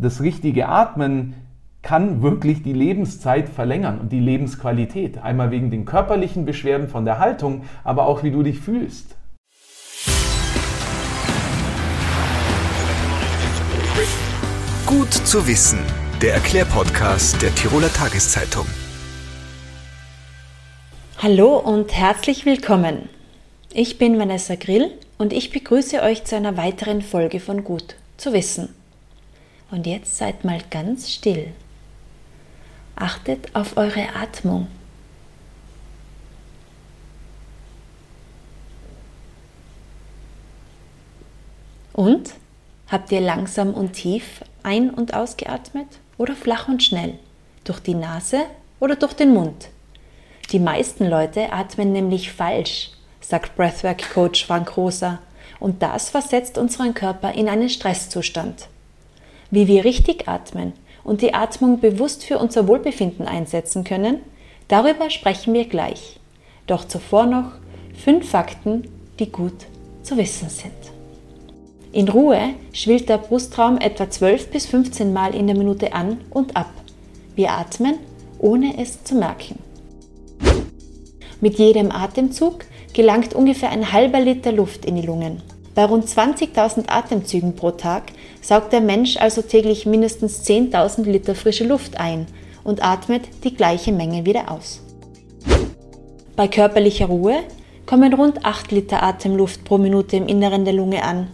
das richtige Atmen kann wirklich die Lebenszeit verlängern und die Lebensqualität. Einmal wegen den körperlichen Beschwerden von der Haltung, aber auch wie du dich fühlst. Gut zu wissen, der Erklärpodcast der Tiroler Tageszeitung. Hallo und herzlich willkommen. Ich bin Vanessa Grill und ich begrüße euch zu einer weiteren Folge von Gut zu wissen. Und jetzt seid mal ganz still. Achtet auf eure Atmung. Und? Habt ihr langsam und tief ein- und ausgeatmet oder flach und schnell? Durch die Nase oder durch den Mund? Die meisten Leute atmen nämlich falsch, sagt Breathwork-Coach Frank Rosa, und das versetzt unseren Körper in einen Stresszustand. Wie wir richtig atmen und die Atmung bewusst für unser Wohlbefinden einsetzen können, darüber sprechen wir gleich. Doch zuvor noch fünf Fakten, die gut zu wissen sind. In Ruhe schwillt der Brustraum etwa 12 bis 15 Mal in der Minute an und ab. Wir atmen, ohne es zu merken. Mit jedem Atemzug gelangt ungefähr ein halber Liter Luft in die Lungen. Bei rund 20.000 Atemzügen pro Tag saugt der Mensch also täglich mindestens 10.000 Liter frische Luft ein und atmet die gleiche Menge wieder aus. Bei körperlicher Ruhe kommen rund 8 Liter Atemluft pro Minute im Inneren der Lunge an,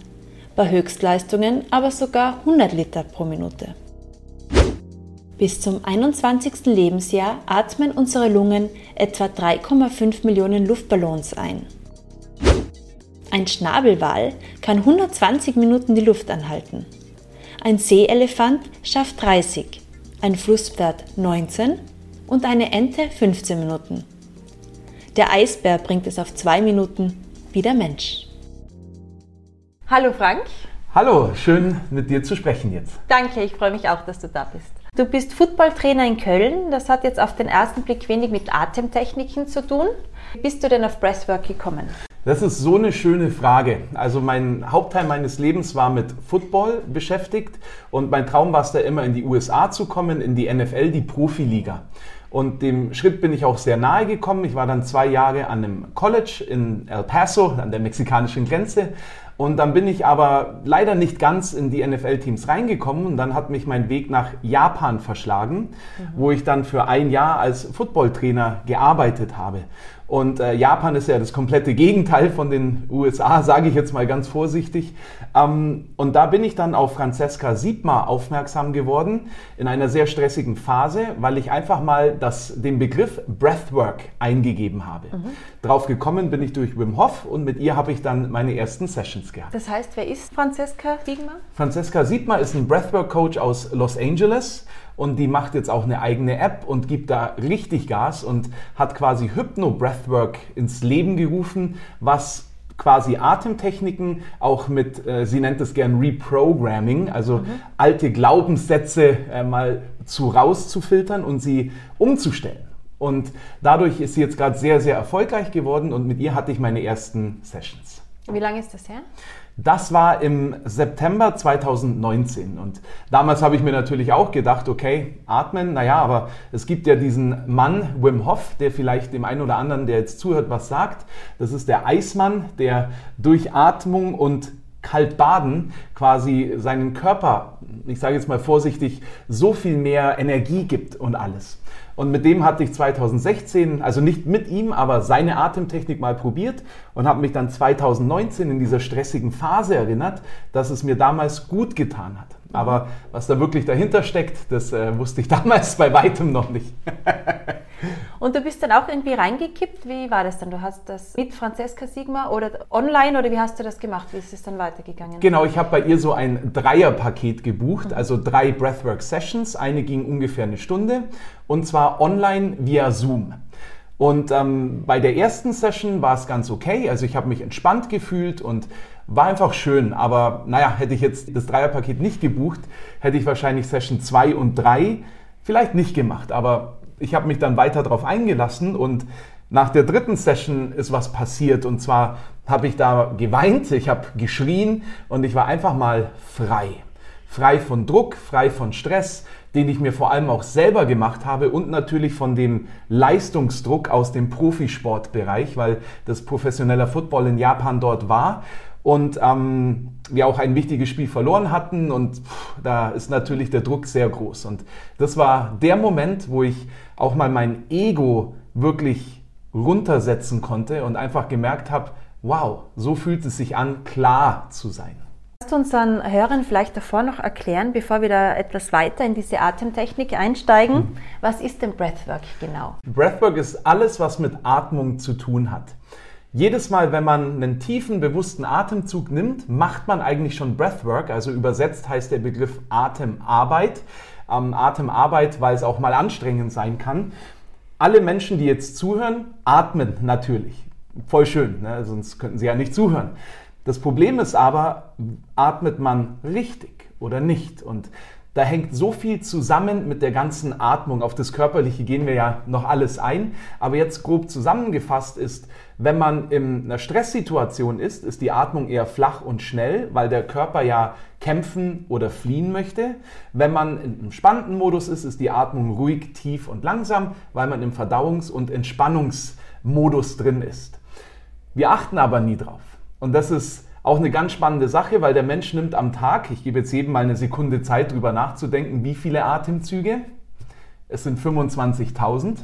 bei Höchstleistungen aber sogar 100 Liter pro Minute. Bis zum 21. Lebensjahr atmen unsere Lungen etwa 3,5 Millionen Luftballons ein. Ein Schnabelwal kann 120 Minuten die Luft anhalten. Ein Seeelefant schafft 30, ein Flusspferd 19 und eine Ente 15 Minuten. Der Eisbär bringt es auf zwei Minuten wie der Mensch. Hallo Frank. Hallo, schön mit dir zu sprechen jetzt. Danke, ich freue mich auch, dass du da bist. Du bist Footballtrainer in Köln. Das hat jetzt auf den ersten Blick wenig mit Atemtechniken zu tun. Wie bist du denn auf Breathwork gekommen? Das ist so eine schöne Frage. Also mein Hauptteil meines Lebens war mit Football beschäftigt und mein Traum war es da immer in die USA zu kommen, in die NFL, die Profiliga. Und dem Schritt bin ich auch sehr nahe gekommen. Ich war dann zwei Jahre an einem College in El Paso, an der mexikanischen Grenze, und dann bin ich aber leider nicht ganz in die NFL-Teams reingekommen und dann hat mich mein Weg nach Japan verschlagen, mhm. wo ich dann für ein Jahr als Footballtrainer gearbeitet habe. Und äh, Japan ist ja das komplette Gegenteil von den USA, sage ich jetzt mal ganz vorsichtig. Ähm, und da bin ich dann auf Francesca Siebmar aufmerksam geworden in einer sehr stressigen Phase, weil ich einfach mal das, den Begriff Breathwork eingegeben habe. Mhm. Drauf gekommen bin ich durch Wim Hof und mit ihr habe ich dann meine ersten Sessions gehabt. Das heißt, wer ist Francesca Siebmar? Francesca Siebmar ist ein Breathwork-Coach aus Los Angeles und die macht jetzt auch eine eigene App und gibt da richtig Gas und hat quasi Hypno Breathwork ins Leben gerufen, was quasi Atemtechniken auch mit, äh, sie nennt es gern Reprogramming, also mhm. alte Glaubenssätze äh, mal zu rauszufiltern und sie umzustellen. Und dadurch ist sie jetzt gerade sehr, sehr erfolgreich geworden und mit ihr hatte ich meine ersten Sessions. Wie lange ist das her? Das war im September 2019 und damals habe ich mir natürlich auch gedacht, okay, atmen, naja, aber es gibt ja diesen Mann, Wim Hof, der vielleicht dem einen oder anderen, der jetzt zuhört, was sagt. Das ist der Eismann, der durch Atmung und Kaltbaden quasi seinen Körper, ich sage jetzt mal vorsichtig, so viel mehr Energie gibt und alles. Und mit dem hatte ich 2016, also nicht mit ihm, aber seine Atemtechnik mal probiert und habe mich dann 2019 in dieser stressigen Phase erinnert, dass es mir damals gut getan hat. Aber was da wirklich dahinter steckt, das äh, wusste ich damals bei weitem noch nicht. Und du bist dann auch irgendwie reingekippt. Wie war das dann? Du hast das mit Franziska Sigma oder online oder wie hast du das gemacht? Wie ist es dann weitergegangen? Genau, ich habe bei ihr so ein Dreierpaket gebucht, also drei Breathwork Sessions. Eine ging ungefähr eine Stunde und zwar online via Zoom. Und ähm, bei der ersten Session war es ganz okay. Also ich habe mich entspannt gefühlt und war einfach schön. Aber naja, hätte ich jetzt das Dreierpaket nicht gebucht, hätte ich wahrscheinlich Session 2 und 3 vielleicht nicht gemacht. Aber ich habe mich dann weiter darauf eingelassen und nach der dritten Session ist was passiert. Und zwar habe ich da geweint, ich habe geschrien und ich war einfach mal frei frei von Druck, frei von Stress, den ich mir vor allem auch selber gemacht habe und natürlich von dem Leistungsdruck aus dem Profisportbereich, weil das professioneller Football in Japan dort war und ähm, wir auch ein wichtiges Spiel verloren hatten und pff, da ist natürlich der Druck sehr groß. Und das war der Moment, wo ich auch mal mein Ego wirklich runtersetzen konnte und einfach gemerkt habe, wow, so fühlt es sich an, klar zu sein. Kannst du unseren Hörern vielleicht davor noch erklären, bevor wir da etwas weiter in diese Atemtechnik einsteigen, mhm. was ist denn Breathwork genau? Breathwork ist alles, was mit Atmung zu tun hat. Jedes Mal, wenn man einen tiefen, bewussten Atemzug nimmt, macht man eigentlich schon Breathwork, also übersetzt heißt der Begriff Atemarbeit. Ähm, Atemarbeit, weil es auch mal anstrengend sein kann. Alle Menschen, die jetzt zuhören, atmen natürlich. Voll schön, ne? sonst könnten sie ja nicht zuhören. Das Problem ist aber, atmet man richtig oder nicht? Und da hängt so viel zusammen mit der ganzen Atmung. Auf das Körperliche gehen wir ja noch alles ein. Aber jetzt grob zusammengefasst ist, wenn man in einer Stresssituation ist, ist die Atmung eher flach und schnell, weil der Körper ja kämpfen oder fliehen möchte. Wenn man im spannenden Modus ist, ist die Atmung ruhig, tief und langsam, weil man im Verdauungs- und Entspannungsmodus drin ist. Wir achten aber nie drauf. Und das ist auch eine ganz spannende Sache, weil der Mensch nimmt am Tag, ich gebe jetzt jedem mal eine Sekunde Zeit, darüber nachzudenken, wie viele Atemzüge? Es sind 25.000.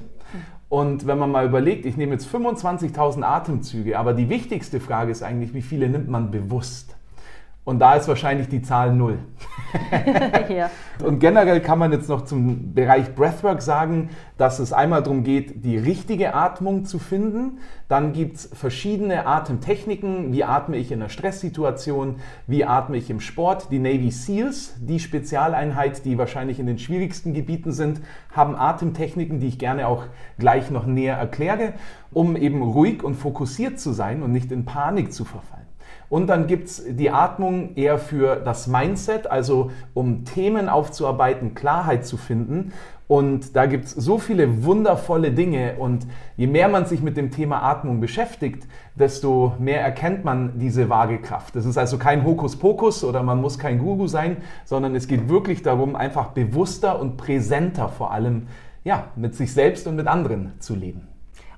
Und wenn man mal überlegt, ich nehme jetzt 25.000 Atemzüge, aber die wichtigste Frage ist eigentlich, wie viele nimmt man bewusst? Und da ist wahrscheinlich die Zahl null. ja. Und generell kann man jetzt noch zum Bereich Breathwork sagen, dass es einmal darum geht, die richtige Atmung zu finden. Dann gibt es verschiedene Atemtechniken. Wie atme ich in einer Stresssituation? Wie atme ich im Sport? Die Navy SEALs, die Spezialeinheit, die wahrscheinlich in den schwierigsten Gebieten sind, haben Atemtechniken, die ich gerne auch gleich noch näher erkläre, um eben ruhig und fokussiert zu sein und nicht in Panik zu verfallen. Und dann gibt es die Atmung eher für das Mindset, also um Themen aufzuarbeiten, Klarheit zu finden. Und da gibt es so viele wundervolle Dinge. Und je mehr man sich mit dem Thema Atmung beschäftigt, desto mehr erkennt man diese vage Kraft. Das ist also kein Hokuspokus oder man muss kein Guru sein, sondern es geht wirklich darum, einfach bewusster und präsenter vor allem ja, mit sich selbst und mit anderen zu leben.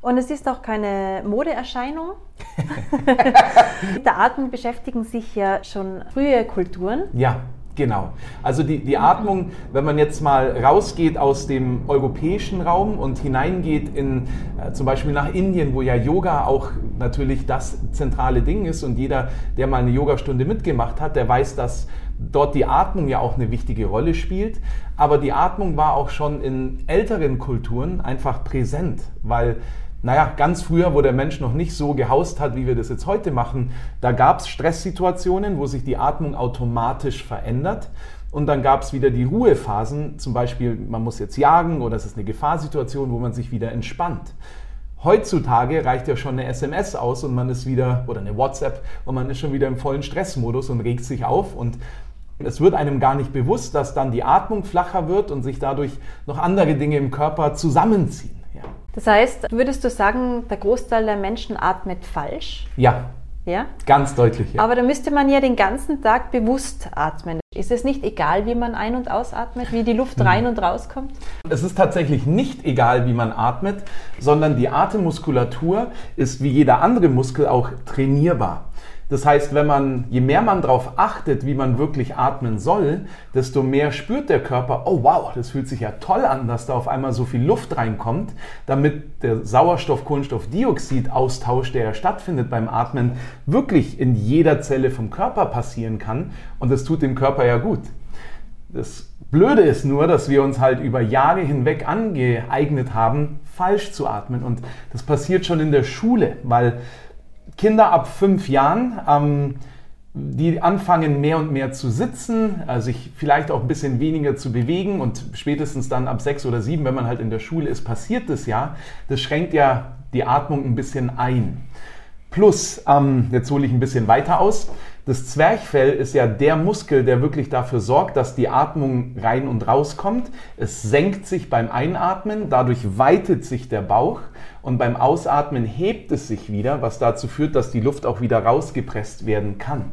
Und es ist auch keine Modeerscheinung. Mit der Atmung beschäftigen sich ja schon frühe Kulturen. Ja. Genau. Also die, die Atmung, wenn man jetzt mal rausgeht aus dem europäischen Raum und hineingeht in äh, zum Beispiel nach Indien, wo ja Yoga auch natürlich das zentrale Ding ist und jeder, der mal eine Yogastunde mitgemacht hat, der weiß, dass dort die Atmung ja auch eine wichtige Rolle spielt. Aber die Atmung war auch schon in älteren Kulturen einfach präsent, weil naja, ganz früher, wo der Mensch noch nicht so gehaust hat, wie wir das jetzt heute machen, da gab es Stresssituationen, wo sich die Atmung automatisch verändert. Und dann gab es wieder die Ruhephasen, zum Beispiel, man muss jetzt jagen oder es ist eine Gefahrsituation, wo man sich wieder entspannt. Heutzutage reicht ja schon eine SMS aus und man ist wieder, oder eine WhatsApp, und man ist schon wieder im vollen Stressmodus und regt sich auf und es wird einem gar nicht bewusst, dass dann die Atmung flacher wird und sich dadurch noch andere Dinge im Körper zusammenziehen. Das heißt, würdest du sagen, der Großteil der Menschen atmet falsch? Ja. Ja? Ganz deutlich. Ja. Aber da müsste man ja den ganzen Tag bewusst atmen. Ist es nicht egal, wie man ein- und ausatmet, wie die Luft hm. rein und rauskommt? Es ist tatsächlich nicht egal, wie man atmet, sondern die Atemmuskulatur ist wie jeder andere Muskel auch trainierbar. Das heißt, wenn man, je mehr man darauf achtet, wie man wirklich atmen soll, desto mehr spürt der Körper, oh wow, das fühlt sich ja toll an, dass da auf einmal so viel Luft reinkommt, damit der Sauerstoff-Kohlenstoffdioxid-Austausch, der ja stattfindet beim Atmen, wirklich in jeder Zelle vom Körper passieren kann. Und das tut dem Körper ja gut. Das Blöde ist nur, dass wir uns halt über Jahre hinweg angeeignet haben, falsch zu atmen. Und das passiert schon in der Schule, weil Kinder ab fünf Jahren, ähm, die anfangen mehr und mehr zu sitzen, äh, sich vielleicht auch ein bisschen weniger zu bewegen und spätestens dann ab sechs oder sieben, wenn man halt in der Schule ist, passiert das ja. Das schränkt ja die Atmung ein bisschen ein. Plus, ähm, jetzt hole ich ein bisschen weiter aus, das Zwerchfell ist ja der Muskel, der wirklich dafür sorgt, dass die Atmung rein und raus kommt. Es senkt sich beim Einatmen, dadurch weitet sich der Bauch und beim Ausatmen hebt es sich wieder, was dazu führt, dass die Luft auch wieder rausgepresst werden kann.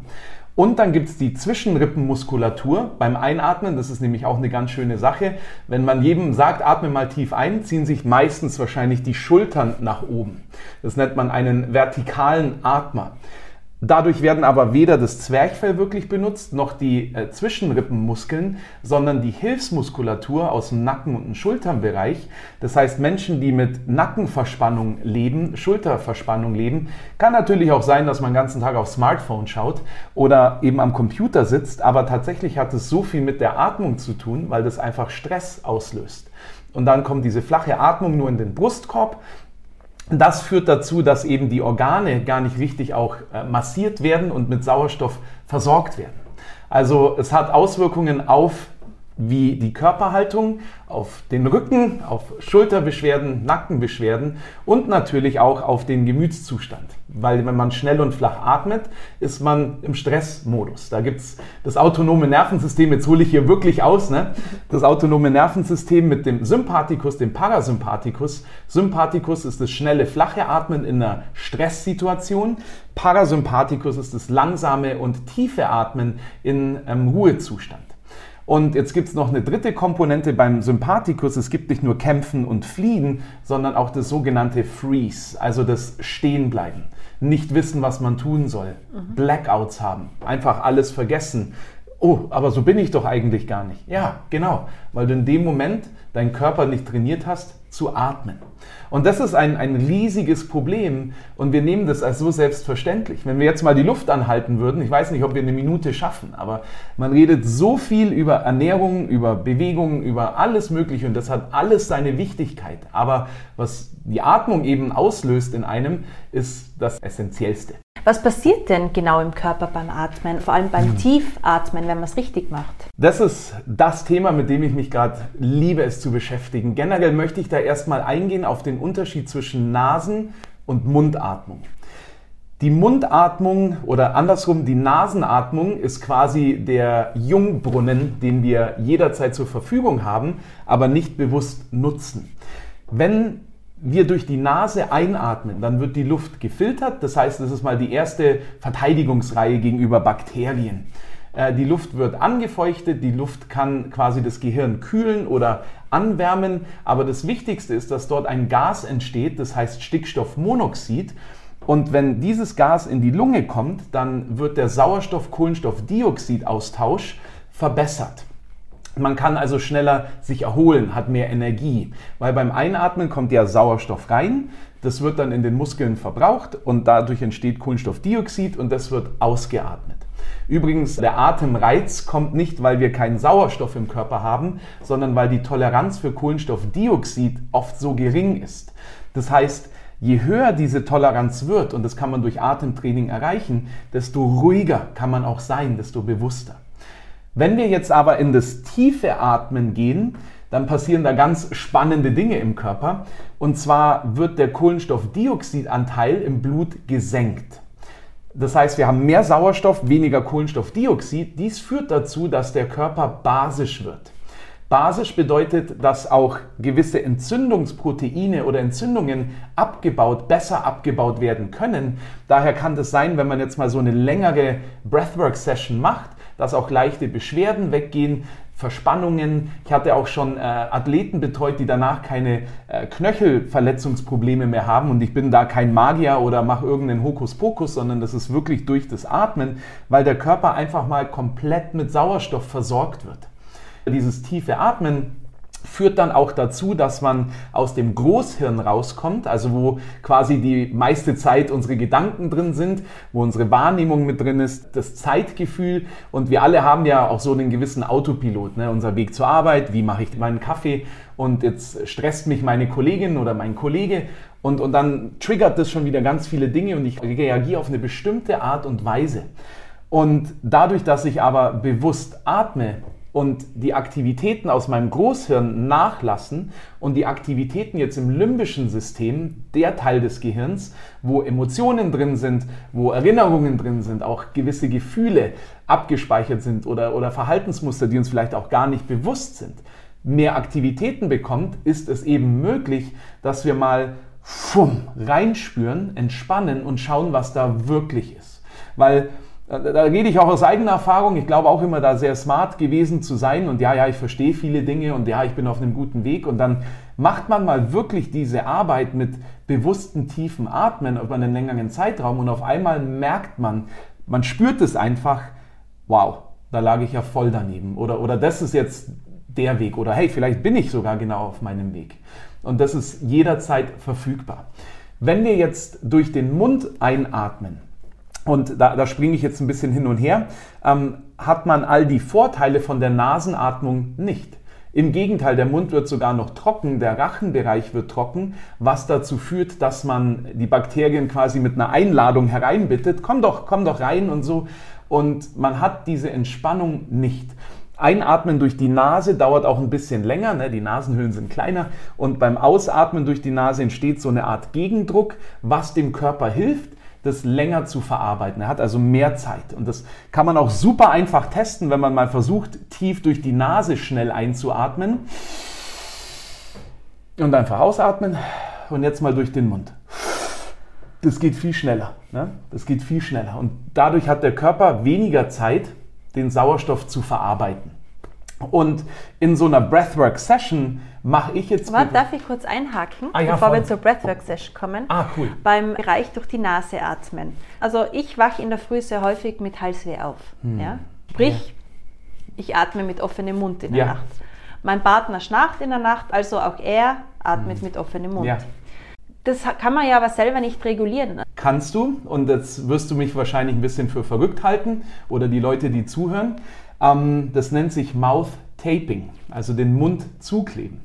Und dann gibt es die Zwischenrippenmuskulatur beim Einatmen. Das ist nämlich auch eine ganz schöne Sache. Wenn man jedem sagt, atme mal tief ein, ziehen sich meistens wahrscheinlich die Schultern nach oben. Das nennt man einen vertikalen Atmer. Dadurch werden aber weder das Zwerchfell wirklich benutzt, noch die äh, Zwischenrippenmuskeln, sondern die Hilfsmuskulatur aus dem Nacken- und dem Schulternbereich. Das heißt, Menschen, die mit Nackenverspannung leben, Schulterverspannung leben, kann natürlich auch sein, dass man den ganzen Tag aufs Smartphone schaut oder eben am Computer sitzt, aber tatsächlich hat es so viel mit der Atmung zu tun, weil das einfach Stress auslöst. Und dann kommt diese flache Atmung nur in den Brustkorb das führt dazu, dass eben die Organe gar nicht richtig auch äh, massiert werden und mit Sauerstoff versorgt werden. Also es hat Auswirkungen auf wie die Körperhaltung, auf den Rücken, auf Schulterbeschwerden, Nackenbeschwerden und natürlich auch auf den Gemütszustand. Weil wenn man schnell und flach atmet, ist man im Stressmodus. Da gibt es das autonome Nervensystem, jetzt hole ich hier wirklich aus, ne? das autonome Nervensystem mit dem Sympathikus, dem Parasympathikus. Sympathikus ist das schnelle, flache Atmen in einer Stresssituation. Parasympathikus ist das langsame und tiefe Atmen in einem Ruhezustand. Und jetzt gibt es noch eine dritte Komponente beim Sympathikus. Es gibt nicht nur Kämpfen und Fliehen, sondern auch das sogenannte Freeze, also das Stehenbleiben. Nicht wissen, was man tun soll. Mhm. Blackouts haben. Einfach alles vergessen. Oh, aber so bin ich doch eigentlich gar nicht. Ja, genau. Weil du in dem Moment deinen Körper nicht trainiert hast, zu atmen. Und das ist ein, ein riesiges Problem und wir nehmen das als so selbstverständlich. Wenn wir jetzt mal die Luft anhalten würden, ich weiß nicht, ob wir eine Minute schaffen, aber man redet so viel über Ernährung, über Bewegung, über alles Mögliche und das hat alles seine Wichtigkeit. Aber was die Atmung eben auslöst in einem, ist das Essentiellste. Was passiert denn genau im Körper beim Atmen, vor allem beim hm. Tiefatmen, wenn man es richtig macht? Das ist das Thema, mit dem ich mich gerade liebe, es zu beschäftigen. Generell möchte ich da erstmal eingehen auf den Unterschied zwischen Nasen- und Mundatmung. Die Mundatmung oder andersrum die Nasenatmung ist quasi der Jungbrunnen, den wir jederzeit zur Verfügung haben, aber nicht bewusst nutzen. Wenn wir durch die Nase einatmen, dann wird die Luft gefiltert. Das heißt, das ist mal die erste Verteidigungsreihe gegenüber Bakterien. Äh, die Luft wird angefeuchtet, die Luft kann quasi das Gehirn kühlen oder anwärmen, aber das Wichtigste ist, dass dort ein Gas entsteht, das heißt Stickstoffmonoxid. Und wenn dieses Gas in die Lunge kommt, dann wird der Sauerstoff-Kohlenstoffdioxid-Austausch verbessert. Man kann also schneller sich erholen, hat mehr Energie, weil beim Einatmen kommt ja Sauerstoff rein, das wird dann in den Muskeln verbraucht und dadurch entsteht Kohlenstoffdioxid und das wird ausgeatmet. Übrigens, der Atemreiz kommt nicht, weil wir keinen Sauerstoff im Körper haben, sondern weil die Toleranz für Kohlenstoffdioxid oft so gering ist. Das heißt, je höher diese Toleranz wird, und das kann man durch Atemtraining erreichen, desto ruhiger kann man auch sein, desto bewusster. Wenn wir jetzt aber in das tiefe Atmen gehen, dann passieren da ganz spannende Dinge im Körper. Und zwar wird der Kohlenstoffdioxidanteil im Blut gesenkt. Das heißt, wir haben mehr Sauerstoff, weniger Kohlenstoffdioxid. Dies führt dazu, dass der Körper basisch wird. Basisch bedeutet, dass auch gewisse Entzündungsproteine oder Entzündungen abgebaut, besser abgebaut werden können. Daher kann das sein, wenn man jetzt mal so eine längere Breathwork-Session macht, dass auch leichte Beschwerden weggehen, Verspannungen. Ich hatte auch schon äh, Athleten betreut, die danach keine äh, Knöchelverletzungsprobleme mehr haben. Und ich bin da kein Magier oder mache irgendeinen Hokuspokus, sondern das ist wirklich durch das Atmen, weil der Körper einfach mal komplett mit Sauerstoff versorgt wird. Dieses tiefe Atmen führt dann auch dazu, dass man aus dem Großhirn rauskommt, also wo quasi die meiste Zeit unsere Gedanken drin sind, wo unsere Wahrnehmung mit drin ist, das Zeitgefühl und wir alle haben ja auch so einen gewissen Autopilot, ne? unser Weg zur Arbeit, wie mache ich meinen Kaffee und jetzt stresst mich meine Kollegin oder mein Kollege und, und dann triggert das schon wieder ganz viele Dinge und ich reagiere auf eine bestimmte Art und Weise. Und dadurch, dass ich aber bewusst atme, und die Aktivitäten aus meinem Großhirn nachlassen und die Aktivitäten jetzt im limbischen System, der Teil des Gehirns, wo Emotionen drin sind, wo Erinnerungen drin sind, auch gewisse Gefühle abgespeichert sind oder, oder Verhaltensmuster, die uns vielleicht auch gar nicht bewusst sind, mehr Aktivitäten bekommt, ist es eben möglich, dass wir mal fumm, reinspüren, entspannen und schauen, was da wirklich ist. Weil da rede ich auch aus eigener Erfahrung. Ich glaube auch immer da sehr smart gewesen zu sein und ja, ja, ich verstehe viele Dinge und ja, ich bin auf einem guten Weg und dann macht man mal wirklich diese Arbeit mit bewussten tiefen Atmen über einen längeren Zeitraum und auf einmal merkt man, man spürt es einfach, wow, da lag ich ja voll daneben oder, oder das ist jetzt der Weg oder hey, vielleicht bin ich sogar genau auf meinem Weg. Und das ist jederzeit verfügbar. Wenn wir jetzt durch den Mund einatmen, und da, da springe ich jetzt ein bisschen hin und her, ähm, hat man all die Vorteile von der Nasenatmung nicht. Im Gegenteil, der Mund wird sogar noch trocken, der Rachenbereich wird trocken, was dazu führt, dass man die Bakterien quasi mit einer Einladung hereinbittet, komm doch, komm doch rein und so. Und man hat diese Entspannung nicht. Einatmen durch die Nase dauert auch ein bisschen länger, ne? die Nasenhöhlen sind kleiner und beim Ausatmen durch die Nase entsteht so eine Art Gegendruck, was dem Körper hilft, das länger zu verarbeiten. Er hat also mehr Zeit. Und das kann man auch super einfach testen, wenn man mal versucht, tief durch die Nase schnell einzuatmen. Und einfach ausatmen. Und jetzt mal durch den Mund. Das geht viel schneller. Ne? Das geht viel schneller. Und dadurch hat der Körper weniger Zeit, den Sauerstoff zu verarbeiten. Und in so einer Breathwork-Session mache ich jetzt. Warte, darf ich kurz einhaken, ah, ja, bevor voll. wir zur Breathwork-Session kommen? Ah, cool. Beim Bereich durch die Nase atmen. Also ich wache in der Früh sehr häufig mit Halsweh auf. Hm. Ja? Sprich, ja. ich atme mit offenem Mund in der. Nacht. Mein Partner schnarcht in der Nacht, also auch er atmet Hm. mit offenem Mund. Das kann man ja aber selber nicht regulieren. ne? Kannst du, und jetzt wirst du mich wahrscheinlich ein bisschen für verrückt halten oder die Leute, die zuhören. Ähm, das nennt sich Mouth Taping, also den Mund zukleben.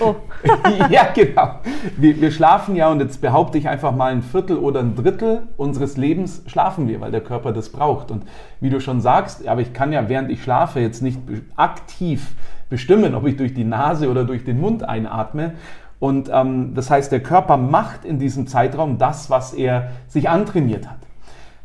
Oh. ja, genau. Wir, wir schlafen ja, und jetzt behaupte ich einfach mal ein Viertel oder ein Drittel unseres Lebens schlafen wir, weil der Körper das braucht. Und wie du schon sagst, aber ich kann ja, während ich schlafe, jetzt nicht aktiv bestimmen, ob ich durch die Nase oder durch den Mund einatme. Und ähm, das heißt, der Körper macht in diesem Zeitraum das, was er sich antrainiert hat.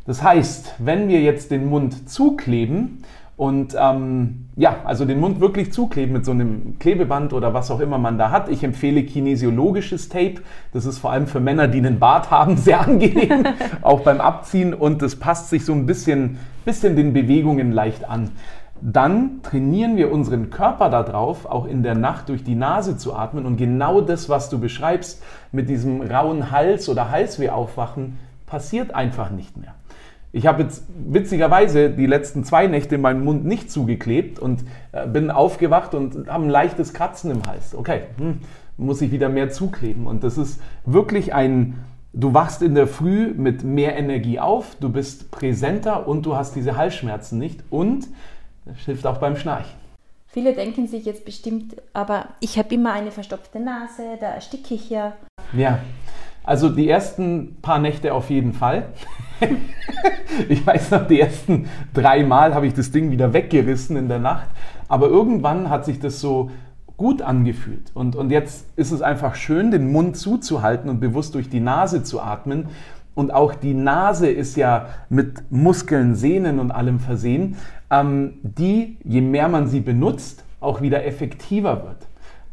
Das heißt, wenn wir jetzt den Mund zukleben und ähm, ja, also den Mund wirklich zukleben mit so einem Klebeband oder was auch immer man da hat. Ich empfehle kinesiologisches Tape. Das ist vor allem für Männer, die einen Bart haben, sehr angenehm, auch beim Abziehen und das passt sich so ein bisschen, bisschen den Bewegungen leicht an. Dann trainieren wir unseren Körper darauf, auch in der Nacht durch die Nase zu atmen und genau das, was du beschreibst, mit diesem rauen Hals oder Halsweh aufwachen, passiert einfach nicht mehr. Ich habe jetzt witzigerweise die letzten zwei Nächte meinen Mund nicht zugeklebt und äh, bin aufgewacht und habe ein leichtes Kratzen im Hals. Okay, hm, muss ich wieder mehr zukleben. Und das ist wirklich ein, du wachst in der Früh mit mehr Energie auf, du bist präsenter und du hast diese Halsschmerzen nicht und das hilft auch beim Schnarchen. Viele denken sich jetzt bestimmt, aber ich habe immer eine verstopfte Nase, da ersticke ich ja. Ja, also die ersten paar Nächte auf jeden Fall. ich weiß noch, die ersten drei Mal habe ich das Ding wieder weggerissen in der Nacht. Aber irgendwann hat sich das so gut angefühlt. Und, und jetzt ist es einfach schön, den Mund zuzuhalten und bewusst durch die Nase zu atmen. Und auch die Nase ist ja mit Muskeln, Sehnen und allem versehen, ähm, die, je mehr man sie benutzt, auch wieder effektiver wird.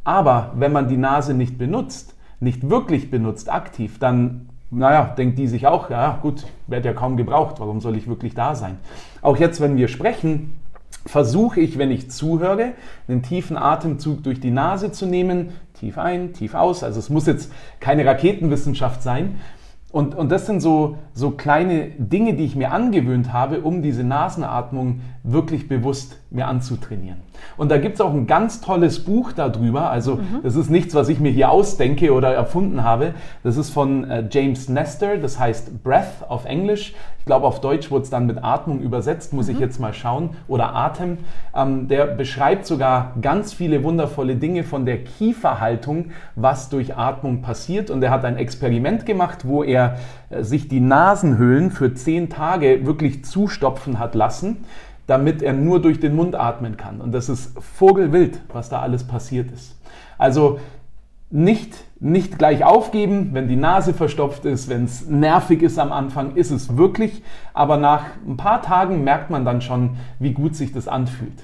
Aber wenn man die Nase nicht benutzt, nicht wirklich benutzt, aktiv, dann, naja, denkt die sich auch, ja gut, werde ja kaum gebraucht, warum soll ich wirklich da sein? Auch jetzt, wenn wir sprechen, versuche ich, wenn ich zuhöre, einen tiefen Atemzug durch die Nase zu nehmen, tief ein, tief aus. Also es muss jetzt keine Raketenwissenschaft sein. Und, und das sind so, so kleine Dinge, die ich mir angewöhnt habe, um diese Nasenatmung wirklich bewusst mir anzutrainieren. Und da gibt es auch ein ganz tolles Buch darüber. Also das ist nichts, was ich mir hier ausdenke oder erfunden habe. Das ist von äh, James Nestor, das heißt Breath auf Englisch. Ich glaube, auf Deutsch wurde es dann mit Atmung übersetzt, muss ich jetzt mal schauen. Oder Atem. Ähm, der beschreibt sogar ganz viele wundervolle Dinge von der Kieferhaltung, was durch Atmung passiert. Und er hat ein Experiment gemacht, wo er äh, sich die Nasenhöhlen für zehn Tage wirklich zustopfen hat lassen, damit er nur durch den Mund atmen kann. Und das ist vogelwild, was da alles passiert ist. Also nicht, nicht gleich aufgeben, wenn die Nase verstopft ist, wenn es nervig ist am Anfang, ist es wirklich. Aber nach ein paar Tagen merkt man dann schon, wie gut sich das anfühlt.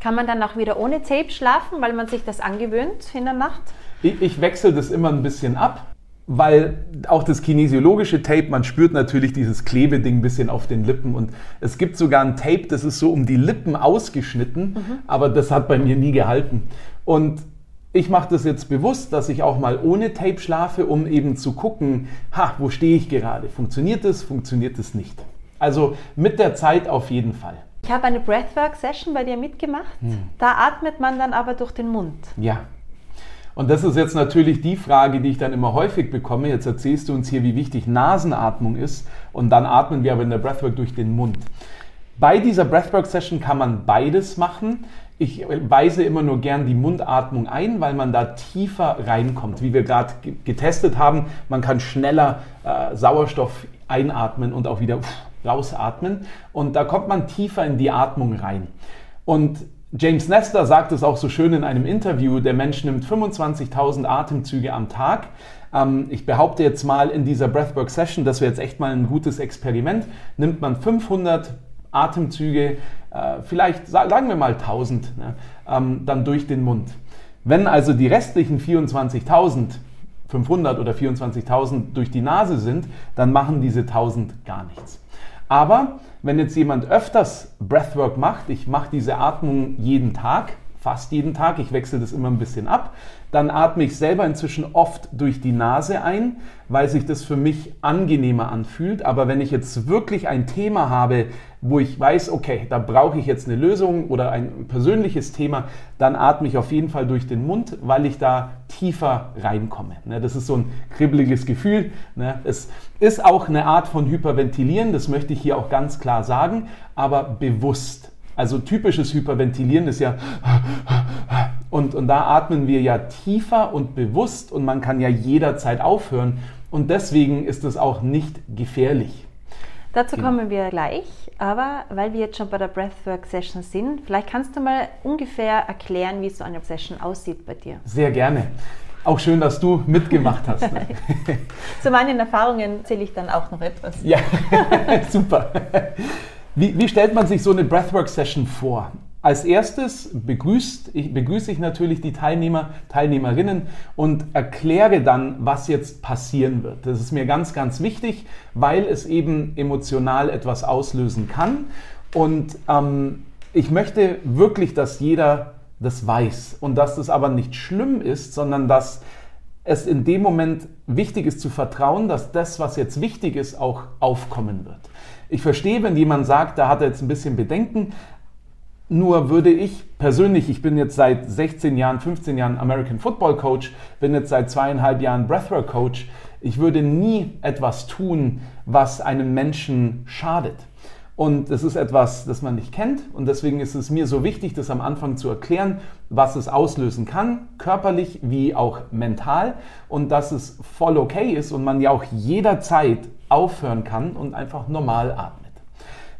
Kann man dann auch wieder ohne Tape schlafen, weil man sich das angewöhnt in der Nacht? Ich, ich wechsle das immer ein bisschen ab. Weil auch das kinesiologische Tape, man spürt natürlich dieses Klebeding ein bisschen auf den Lippen und es gibt sogar ein Tape, das ist so um die Lippen ausgeschnitten, mhm. aber das hat bei mir nie gehalten. Und ich mache das jetzt bewusst, dass ich auch mal ohne Tape schlafe, um eben zu gucken, ha, wo stehe ich gerade? Funktioniert es, funktioniert es nicht? Also mit der Zeit auf jeden Fall. Ich habe eine Breathwork-Session bei dir mitgemacht. Hm. Da atmet man dann aber durch den Mund. Ja, und das ist jetzt natürlich die Frage, die ich dann immer häufig bekomme. Jetzt erzählst du uns hier, wie wichtig Nasenatmung ist und dann atmen wir aber in der Breathwork durch den Mund. Bei dieser Breathwork-Session kann man beides machen. Ich weise immer nur gern die Mundatmung ein, weil man da tiefer reinkommt. Wie wir gerade getestet haben, man kann schneller äh, Sauerstoff einatmen und auch wieder rausatmen. Und da kommt man tiefer in die Atmung rein. Und James Nestor sagt es auch so schön in einem Interview, der Mensch nimmt 25.000 Atemzüge am Tag. Ähm, ich behaupte jetzt mal in dieser Breathwork Session, das wäre jetzt echt mal ein gutes Experiment, nimmt man 500 Atemzüge, äh, vielleicht sagen wir mal 1000, ne, ähm, dann durch den Mund. Wenn also die restlichen 24.000 500 oder 24.000 durch die Nase sind, dann machen diese 1000 gar nichts. Aber wenn jetzt jemand öfters Breathwork macht, ich mache diese Atmung jeden Tag, fast jeden Tag, ich wechsle das immer ein bisschen ab, dann atme ich selber inzwischen oft durch die Nase ein, weil sich das für mich angenehmer anfühlt. Aber wenn ich jetzt wirklich ein Thema habe, wo ich weiß, okay, da brauche ich jetzt eine Lösung oder ein persönliches Thema, dann atme ich auf jeden Fall durch den Mund, weil ich da tiefer reinkomme. Ne, das ist so ein kribbeliges Gefühl. Ne. Es ist auch eine Art von Hyperventilieren, das möchte ich hier auch ganz klar sagen, aber bewusst. Also typisches Hyperventilieren ist ja und, und da atmen wir ja tiefer und bewusst und man kann ja jederzeit aufhören und deswegen ist es auch nicht gefährlich. Dazu genau. kommen wir gleich, aber weil wir jetzt schon bei der Breathwork Session sind, vielleicht kannst du mal ungefähr erklären, wie so eine Session aussieht bei dir. Sehr gerne. Auch schön, dass du mitgemacht hast. Ne? Zu meinen Erfahrungen zähle ich dann auch noch etwas. Ja, super. Wie, wie stellt man sich so eine Breathwork-Session vor? Als erstes begrüßt, ich, begrüße ich natürlich die Teilnehmer, Teilnehmerinnen und erkläre dann, was jetzt passieren wird. Das ist mir ganz, ganz wichtig, weil es eben emotional etwas auslösen kann. Und ähm, ich möchte wirklich, dass jeder das weiß und dass das aber nicht schlimm ist, sondern dass es in dem Moment wichtig ist zu vertrauen, dass das, was jetzt wichtig ist, auch aufkommen wird. Ich verstehe, wenn jemand sagt, da hat er jetzt ein bisschen Bedenken, nur würde ich persönlich, ich bin jetzt seit 16 Jahren, 15 Jahren American Football Coach, bin jetzt seit zweieinhalb Jahren Breathwork Coach, ich würde nie etwas tun, was einem Menschen schadet. Und das ist etwas, das man nicht kennt. Und deswegen ist es mir so wichtig, das am Anfang zu erklären, was es auslösen kann, körperlich wie auch mental. Und dass es voll okay ist und man ja auch jederzeit aufhören kann und einfach normal atmet.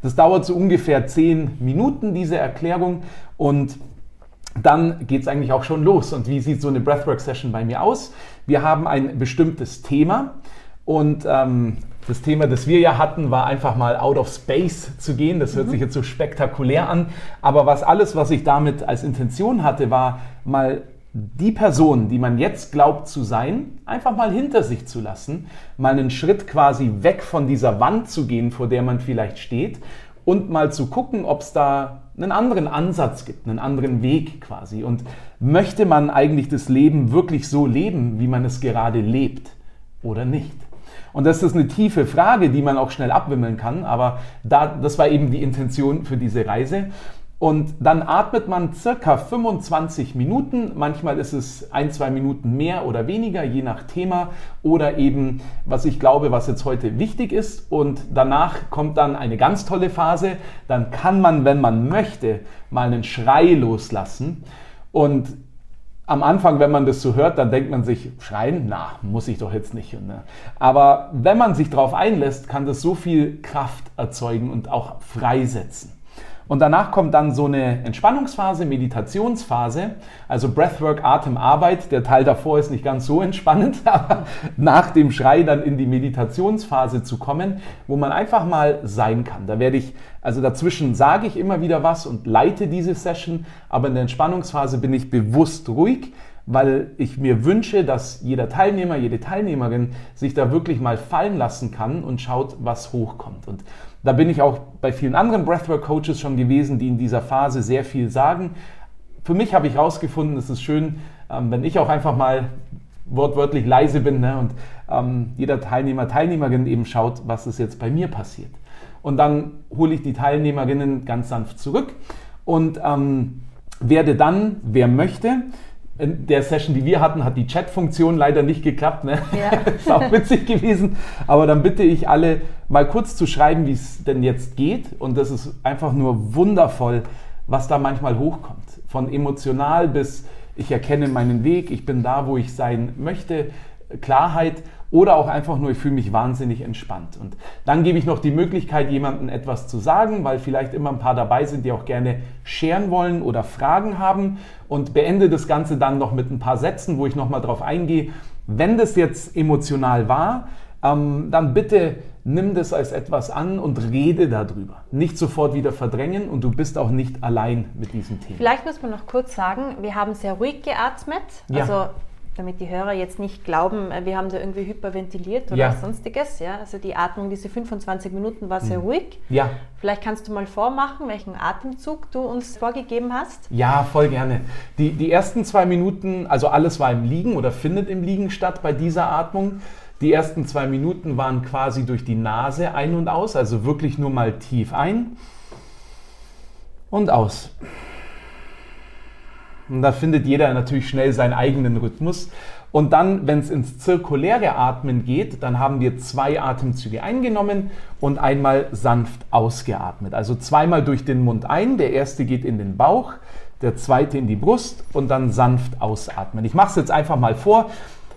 Das dauert so ungefähr zehn Minuten, diese Erklärung. Und dann geht es eigentlich auch schon los. Und wie sieht so eine Breathwork-Session bei mir aus? Wir haben ein bestimmtes Thema. Und ähm, das Thema, das wir ja hatten, war einfach mal out of space zu gehen. Das hört mhm. sich jetzt so spektakulär an. Aber was alles, was ich damit als Intention hatte, war mal die Person, die man jetzt glaubt zu sein, einfach mal hinter sich zu lassen, mal einen Schritt quasi weg von dieser Wand zu gehen, vor der man vielleicht steht und mal zu gucken, ob es da einen anderen Ansatz gibt, einen anderen Weg quasi. Und möchte man eigentlich das Leben wirklich so leben, wie man es gerade lebt oder nicht? Und das ist eine tiefe Frage, die man auch schnell abwimmeln kann, aber da, das war eben die Intention für diese Reise. Und dann atmet man circa 25 Minuten. Manchmal ist es ein, zwei Minuten mehr oder weniger, je nach Thema. Oder eben, was ich glaube, was jetzt heute wichtig ist. Und danach kommt dann eine ganz tolle Phase. Dann kann man, wenn man möchte, mal einen Schrei loslassen. Und am Anfang, wenn man das so hört, dann denkt man sich, schreien, na, muss ich doch jetzt nicht. Ne? Aber wenn man sich darauf einlässt, kann das so viel Kraft erzeugen und auch freisetzen. Und danach kommt dann so eine Entspannungsphase, Meditationsphase, also Breathwork, Atemarbeit. Der Teil davor ist nicht ganz so entspannend, aber nach dem Schrei dann in die Meditationsphase zu kommen, wo man einfach mal sein kann. Da werde ich, also dazwischen sage ich immer wieder was und leite diese Session, aber in der Entspannungsphase bin ich bewusst ruhig, weil ich mir wünsche, dass jeder Teilnehmer, jede Teilnehmerin sich da wirklich mal fallen lassen kann und schaut, was hochkommt. Und da bin ich auch bei vielen anderen Breathwork-Coaches schon gewesen, die in dieser Phase sehr viel sagen. Für mich habe ich herausgefunden, es ist schön, ähm, wenn ich auch einfach mal wortwörtlich leise bin ne, und ähm, jeder Teilnehmer, Teilnehmerin eben schaut, was ist jetzt bei mir passiert. Und dann hole ich die Teilnehmerinnen ganz sanft zurück und ähm, werde dann, wer möchte, in der Session, die wir hatten, hat die Chat-Funktion leider nicht geklappt. Ne? Ja. ist auch witzig gewesen. Aber dann bitte ich alle mal kurz zu schreiben, wie es denn jetzt geht. Und das ist einfach nur wundervoll, was da manchmal hochkommt. Von emotional bis ich erkenne meinen Weg, ich bin da, wo ich sein möchte, Klarheit oder auch einfach nur, ich fühle mich wahnsinnig entspannt. Und dann gebe ich noch die Möglichkeit, jemandem etwas zu sagen, weil vielleicht immer ein paar dabei sind, die auch gerne scheren wollen oder Fragen haben und beende das Ganze dann noch mit ein paar Sätzen, wo ich nochmal drauf eingehe. Wenn das jetzt emotional war, ähm, dann bitte nimm das als etwas an und rede darüber. Nicht sofort wieder verdrängen und du bist auch nicht allein mit diesem Thema. Vielleicht muss man noch kurz sagen, wir haben sehr ruhig geatmet. Ja. Also damit die Hörer jetzt nicht glauben, äh, wir haben da irgendwie hyperventiliert oder ja. sonstiges. Ja, also die Atmung, diese 25 Minuten war sehr mhm. ruhig. Ja. Vielleicht kannst du mal vormachen, welchen Atemzug du uns vorgegeben hast. Ja, voll gerne. Die, die ersten zwei Minuten, also alles war im Liegen oder findet im Liegen statt bei dieser Atmung. Die ersten zwei Minuten waren quasi durch die Nase ein und aus, also wirklich nur mal tief ein und aus. Und da findet jeder natürlich schnell seinen eigenen Rhythmus. Und dann, wenn es ins zirkuläre Atmen geht, dann haben wir zwei Atemzüge eingenommen und einmal sanft ausgeatmet. Also zweimal durch den Mund ein. Der erste geht in den Bauch, der zweite in die Brust und dann sanft ausatmen. Ich mache es jetzt einfach mal vor.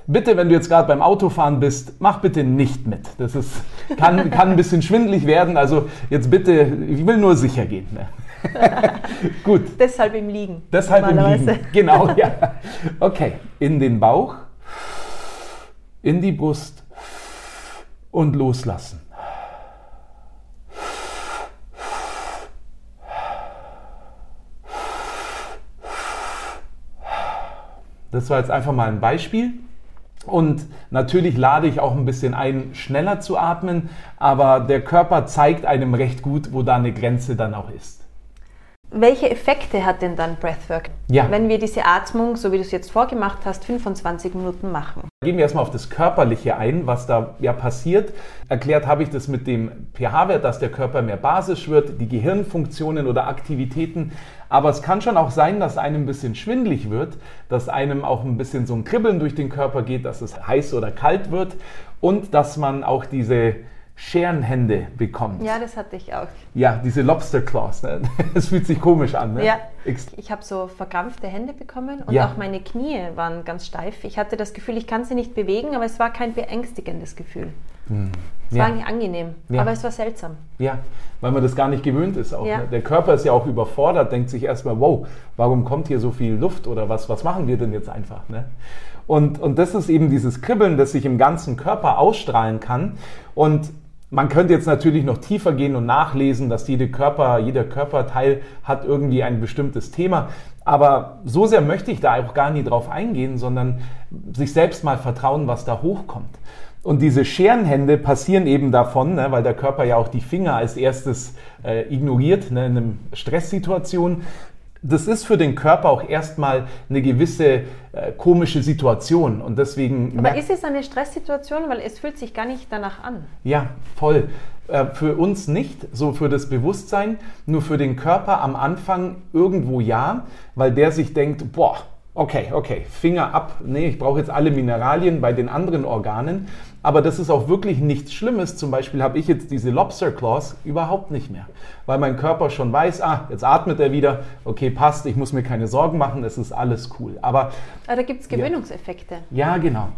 Bitte, wenn du jetzt gerade beim Autofahren bist, mach bitte nicht mit. Das ist, kann, kann ein bisschen schwindlig werden. Also jetzt bitte, ich will nur sicher gehen. Ne? Gut. Deshalb im Liegen. Deshalb im Liegen. Genau, ja. Okay, in den Bauch, in die Brust und loslassen. Das war jetzt einfach mal ein Beispiel. Und natürlich lade ich auch ein bisschen ein, schneller zu atmen, aber der Körper zeigt einem recht gut, wo da eine Grenze dann auch ist. Welche Effekte hat denn dann Breathwork, ja. wenn wir diese Atmung, so wie du es jetzt vorgemacht hast, 25 Minuten machen? Gehen wir erstmal auf das Körperliche ein, was da ja passiert. Erklärt habe ich das mit dem pH-Wert, dass der Körper mehr basisch wird, die Gehirnfunktionen oder Aktivitäten. Aber es kann schon auch sein, dass einem ein bisschen schwindlig wird, dass einem auch ein bisschen so ein Kribbeln durch den Körper geht, dass es heiß oder kalt wird und dass man auch diese Scherenhände bekommt. Ja, das hatte ich auch. Ja, diese Lobster Claws. Ne? Das fühlt sich komisch an. Ne? Ja, ich habe so verkrampfte Hände bekommen und ja. auch meine Knie waren ganz steif. Ich hatte das Gefühl, ich kann sie nicht bewegen, aber es war kein beängstigendes Gefühl. Hm. Es ja. war eigentlich angenehm, ja. aber es war seltsam. Ja, weil man das gar nicht gewöhnt ist. Auch, ne? Der Körper ist ja auch überfordert, denkt sich erstmal, wow, warum kommt hier so viel Luft oder was, was machen wir denn jetzt einfach? Ne? Und, und das ist eben dieses Kribbeln, das sich im ganzen Körper ausstrahlen kann. Und man könnte jetzt natürlich noch tiefer gehen und nachlesen, dass jede Körper, jeder Körperteil hat irgendwie ein bestimmtes Thema. Aber so sehr möchte ich da auch gar nie drauf eingehen, sondern sich selbst mal vertrauen, was da hochkommt. Und diese Scherenhände passieren eben davon, ne, weil der Körper ja auch die Finger als erstes äh, ignoriert ne, in einer Stresssituation, das ist für den Körper auch erstmal eine gewisse äh, komische Situation und deswegen. Aber ist es eine Stresssituation, weil es fühlt sich gar nicht danach an? Ja, voll. Äh, für uns nicht, so für das Bewusstsein, nur für den Körper am Anfang irgendwo ja, weil der sich denkt, boah, okay, okay, Finger ab, nee, ich brauche jetzt alle Mineralien bei den anderen Organen aber das ist auch wirklich nichts Schlimmes. Zum Beispiel habe ich jetzt diese Lobster Claws überhaupt nicht mehr, weil mein Körper schon weiß, ah, jetzt atmet er wieder, okay, passt, ich muss mir keine Sorgen machen, es ist alles cool. Aber, aber ah, da gibt es Gewöhnungseffekte. Ja, ja, genau,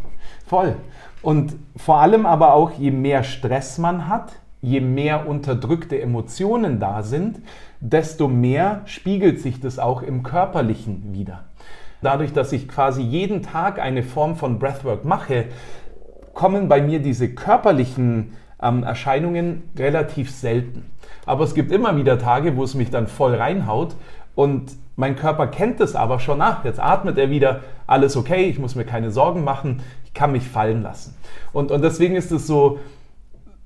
voll. Und vor allem aber auch, je mehr Stress man hat, je mehr unterdrückte Emotionen da sind, desto mehr spiegelt sich das auch im körperlichen wieder. Dadurch, dass ich quasi jeden Tag eine Form von Breathwork mache, kommen bei mir diese körperlichen ähm, Erscheinungen relativ selten. Aber es gibt immer wieder Tage, wo es mich dann voll reinhaut Und mein Körper kennt es aber schon, ach, jetzt atmet er wieder, alles okay, ich muss mir keine Sorgen machen, ich kann mich fallen lassen. Und, und deswegen ist es so,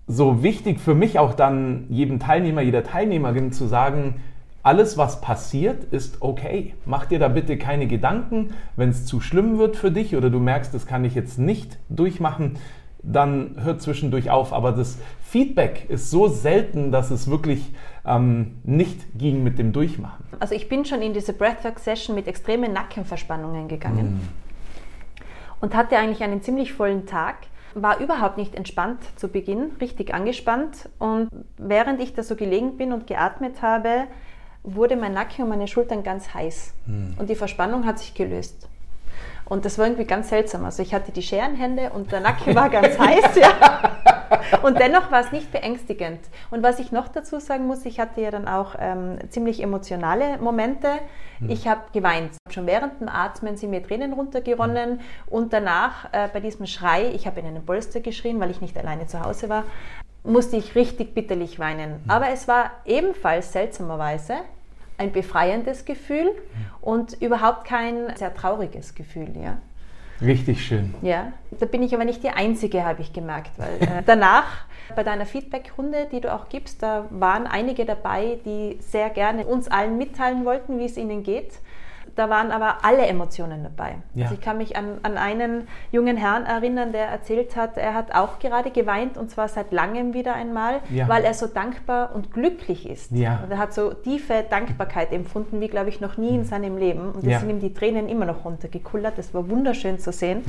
so wichtig für mich auch dann jedem Teilnehmer, jeder Teilnehmerin zu sagen, alles, was passiert, ist okay. Mach dir da bitte keine Gedanken. Wenn es zu schlimm wird für dich oder du merkst, das kann ich jetzt nicht durchmachen, dann hört zwischendurch auf. Aber das Feedback ist so selten, dass es wirklich ähm, nicht ging mit dem Durchmachen. Also ich bin schon in diese Breathwork-Session mit extremen Nackenverspannungen gegangen mm. und hatte eigentlich einen ziemlich vollen Tag war überhaupt nicht entspannt zu Beginn, richtig angespannt. Und während ich da so gelegen bin und geatmet habe, wurde mein Nacken und meine Schultern ganz heiß. Hm. Und die Verspannung hat sich gelöst. Und das war irgendwie ganz seltsam. Also ich hatte die Scherenhände und der Nacken war ganz heiß. Ja. Und dennoch war es nicht beängstigend. Und was ich noch dazu sagen muss, ich hatte ja dann auch ähm, ziemlich emotionale Momente. Hm. Ich habe geweint. Schon während dem Atmen sind mir Tränen runtergeronnen. Hm. Und danach äh, bei diesem Schrei, ich habe in einen Polster geschrien, weil ich nicht alleine zu Hause war, musste ich richtig bitterlich weinen. Hm. Aber es war ebenfalls seltsamerweise ein befreiendes Gefühl und überhaupt kein sehr trauriges Gefühl. Ja. Richtig schön. Ja, da bin ich aber nicht die Einzige, habe ich gemerkt, weil äh, danach bei deiner Feedback-Runde, die du auch gibst, da waren einige dabei, die sehr gerne uns allen mitteilen wollten, wie es ihnen geht da waren aber alle Emotionen dabei. Ja. Also ich kann mich an, an einen jungen Herrn erinnern, der erzählt hat, er hat auch gerade geweint und zwar seit langem wieder einmal, ja. weil er so dankbar und glücklich ist. Ja. Und er hat so tiefe Dankbarkeit empfunden, wie glaube ich noch nie in seinem Leben. Und da sind ihm die Tränen immer noch runtergekullert. Das war wunderschön zu sehen.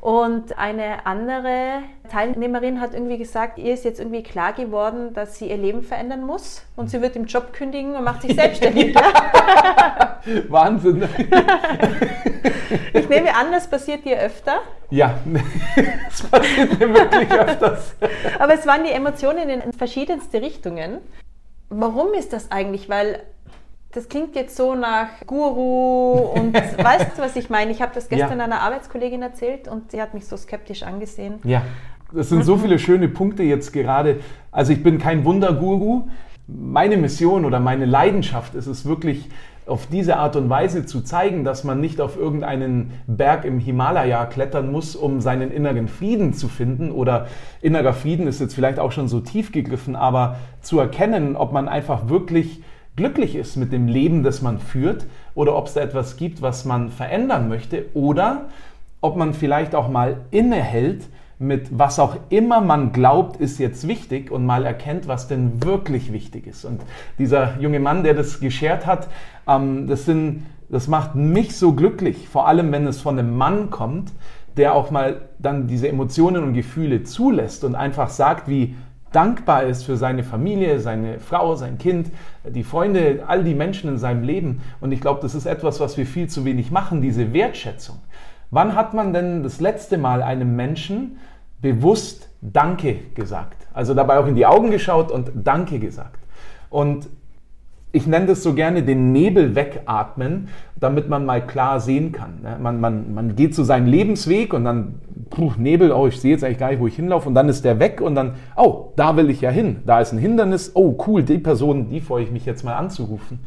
Und eine andere Teilnehmerin hat irgendwie gesagt, ihr ist jetzt irgendwie klar geworden, dass sie ihr Leben verändern muss und sie wird im Job kündigen und macht sich selbstständig. Wahnsinn. ich nehme an, das passiert dir öfter. Ja, es passiert mir wirklich öfters. Aber es waren die Emotionen in verschiedenste Richtungen. Warum ist das eigentlich? Weil das klingt jetzt so nach Guru und weißt du, was ich meine? Ich habe das gestern ja. einer Arbeitskollegin erzählt und sie hat mich so skeptisch angesehen. Ja, das sind so viele schöne Punkte jetzt gerade. Also ich bin kein Wunderguru. Meine Mission oder meine Leidenschaft ist es wirklich, auf diese Art und Weise zu zeigen, dass man nicht auf irgendeinen Berg im Himalaya klettern muss, um seinen inneren Frieden zu finden. Oder innerer Frieden ist jetzt vielleicht auch schon so tief gegriffen, aber zu erkennen, ob man einfach wirklich glücklich ist mit dem Leben, das man führt oder ob es da etwas gibt, was man verändern möchte oder ob man vielleicht auch mal innehält mit was auch immer man glaubt, ist jetzt wichtig und mal erkennt, was denn wirklich wichtig ist. Und dieser junge Mann, der das geschert hat, ähm, das, sind, das macht mich so glücklich, vor allem wenn es von einem Mann kommt, der auch mal dann diese Emotionen und Gefühle zulässt und einfach sagt, wie dankbar ist für seine Familie, seine Frau, sein Kind, die Freunde, all die Menschen in seinem Leben. Und ich glaube, das ist etwas, was wir viel zu wenig machen, diese Wertschätzung. Wann hat man denn das letzte Mal einem Menschen bewusst Danke gesagt? Also dabei auch in die Augen geschaut und Danke gesagt. Und ich nenne das so gerne den Nebel wegatmen, damit man mal klar sehen kann. Ne? Man, man, man geht zu seinem Lebensweg und dann, puh, Nebel, oh, ich sehe jetzt eigentlich gar nicht, wo ich hinlaufe und dann ist der weg und dann, oh, da will ich ja hin, da ist ein Hindernis, oh, cool, die Person, die freue ich mich jetzt mal anzurufen.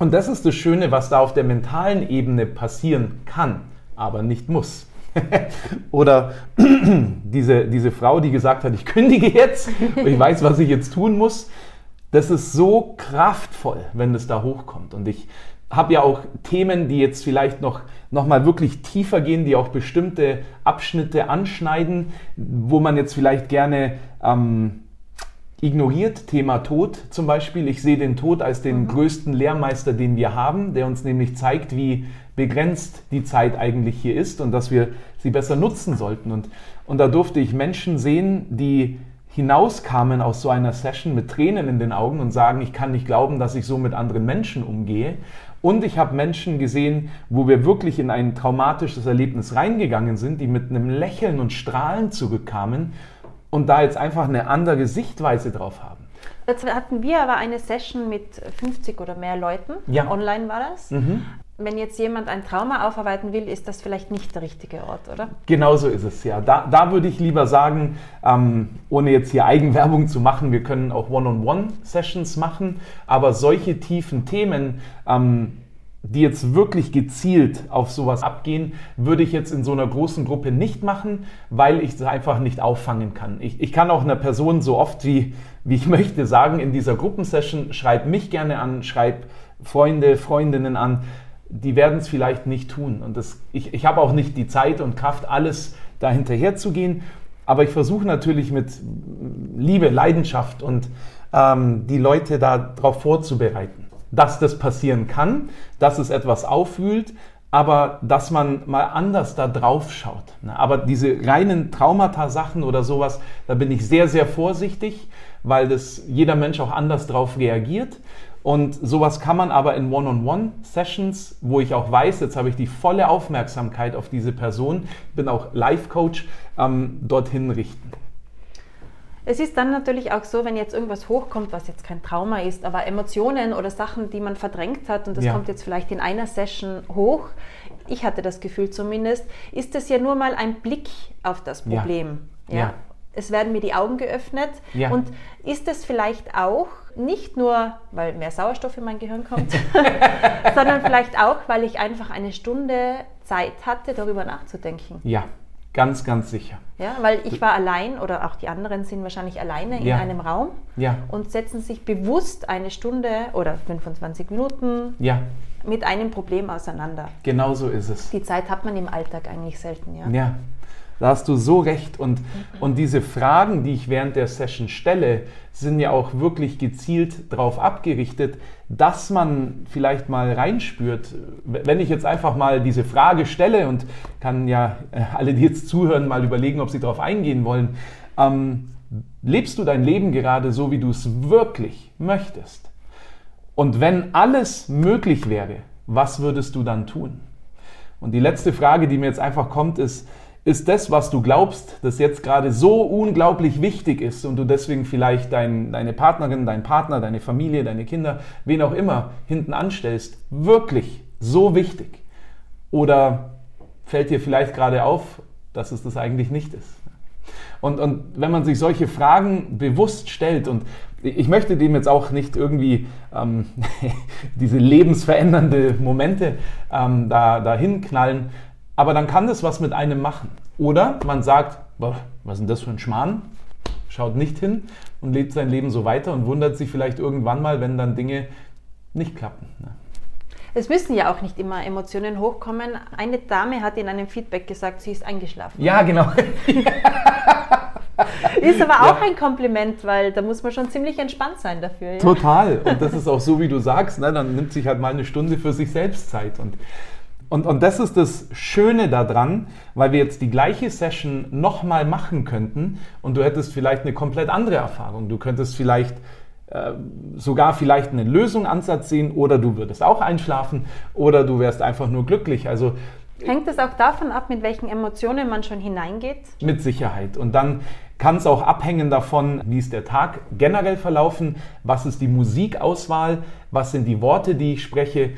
Und das ist das Schöne, was da auf der mentalen Ebene passieren kann, aber nicht muss. Oder diese, diese Frau, die gesagt hat, ich kündige jetzt, ich weiß, was ich jetzt tun muss das ist so kraftvoll, wenn es da hochkommt. Und ich habe ja auch Themen, die jetzt vielleicht noch, noch mal wirklich tiefer gehen, die auch bestimmte Abschnitte anschneiden, wo man jetzt vielleicht gerne ähm, ignoriert. Thema Tod zum Beispiel. Ich sehe den Tod als den mhm. größten Lehrmeister, den wir haben, der uns nämlich zeigt, wie begrenzt die Zeit eigentlich hier ist und dass wir sie besser nutzen sollten. Und, und da durfte ich Menschen sehen, die hinauskamen aus so einer Session mit Tränen in den Augen und sagen, ich kann nicht glauben, dass ich so mit anderen Menschen umgehe. Und ich habe Menschen gesehen, wo wir wirklich in ein traumatisches Erlebnis reingegangen sind, die mit einem Lächeln und Strahlen zurückkamen und da jetzt einfach eine andere Sichtweise drauf haben. Jetzt hatten wir aber eine Session mit 50 oder mehr Leuten. Ja. Online war das. Mhm. Wenn jetzt jemand ein Trauma aufarbeiten will, ist das vielleicht nicht der richtige Ort, oder? Genau so ist es, ja. Da, da würde ich lieber sagen, ähm, ohne jetzt hier Eigenwerbung zu machen, wir können auch One-on-One-Sessions machen, aber solche tiefen Themen, ähm, die jetzt wirklich gezielt auf sowas abgehen, würde ich jetzt in so einer großen Gruppe nicht machen, weil ich es einfach nicht auffangen kann. Ich, ich kann auch einer Person so oft wie, wie ich möchte sagen, in dieser Gruppensession, schreib mich gerne an, schreib Freunde, Freundinnen an, die werden es vielleicht nicht tun. Und das, ich, ich habe auch nicht die Zeit und Kraft, alles da hinterher zu gehen. Aber ich versuche natürlich mit Liebe, Leidenschaft und ähm, die Leute darauf vorzubereiten, dass das passieren kann, dass es etwas auffühlt, aber dass man mal anders da drauf schaut. Ne? Aber diese reinen Traumata-Sachen oder sowas, da bin ich sehr, sehr vorsichtig, weil das jeder Mensch auch anders drauf reagiert. Und sowas kann man aber in One-on-One-Sessions, wo ich auch weiß, jetzt habe ich die volle Aufmerksamkeit auf diese Person, bin auch Life-Coach, ähm, dorthin richten. Es ist dann natürlich auch so, wenn jetzt irgendwas hochkommt, was jetzt kein Trauma ist, aber Emotionen oder Sachen, die man verdrängt hat und das ja. kommt jetzt vielleicht in einer Session hoch, ich hatte das Gefühl zumindest, ist es ja nur mal ein Blick auf das Problem. Ja. ja. Es werden mir die Augen geöffnet und ist es vielleicht auch nicht nur, weil mehr Sauerstoff in mein Gehirn kommt, sondern vielleicht auch, weil ich einfach eine Stunde Zeit hatte, darüber nachzudenken. Ja, ganz, ganz sicher. Ja, weil ich war allein oder auch die anderen sind wahrscheinlich alleine in ja. einem Raum ja. und setzen sich bewusst eine Stunde oder 25 Minuten ja. mit einem Problem auseinander. Genau so ist es. Die Zeit hat man im Alltag eigentlich selten, ja. Ja, da hast du so recht. Und, und diese Fragen, die ich während der Session stelle, sind ja auch wirklich gezielt darauf abgerichtet, dass man vielleicht mal reinspürt. Wenn ich jetzt einfach mal diese Frage stelle und kann ja äh, alle, die jetzt zuhören, mal überlegen, ob sie darauf eingehen wollen. Ähm, lebst du dein Leben gerade so, wie du es wirklich möchtest? Und wenn alles möglich wäre, was würdest du dann tun? Und die letzte Frage, die mir jetzt einfach kommt, ist, ist das, was du glaubst, das jetzt gerade so unglaublich wichtig ist und du deswegen vielleicht dein, deine Partnerin, dein Partner, deine Familie, deine Kinder, wen auch immer hinten anstellst, wirklich so wichtig? Oder fällt dir vielleicht gerade auf, dass es das eigentlich nicht ist? Und, und wenn man sich solche Fragen bewusst stellt und ich möchte dem jetzt auch nicht irgendwie ähm, diese lebensverändernde Momente ähm, da, da hinknallen, aber dann kann das was mit einem machen. Oder man sagt, boah, was ist denn das für ein Schmarrn? Schaut nicht hin und lebt sein Leben so weiter und wundert sich vielleicht irgendwann mal, wenn dann Dinge nicht klappen. Ne? Es müssen ja auch nicht immer Emotionen hochkommen. Eine Dame hat in einem Feedback gesagt, sie ist eingeschlafen. Ja, genau. ist aber auch ja. ein Kompliment, weil da muss man schon ziemlich entspannt sein dafür. Ja? Total. Und das ist auch so, wie du sagst, ne? dann nimmt sich halt mal eine Stunde für sich selbst Zeit. Und und, und das ist das Schöne daran, weil wir jetzt die gleiche Session nochmal machen könnten und du hättest vielleicht eine komplett andere Erfahrung. Du könntest vielleicht äh, sogar vielleicht eine Lösung, Ansatz sehen oder du würdest auch einschlafen oder du wärst einfach nur glücklich. Also Hängt es auch davon ab, mit welchen Emotionen man schon hineingeht? Mit Sicherheit. Und dann kann es auch abhängen davon, wie ist der Tag generell verlaufen, was ist die Musikauswahl, was sind die Worte, die ich spreche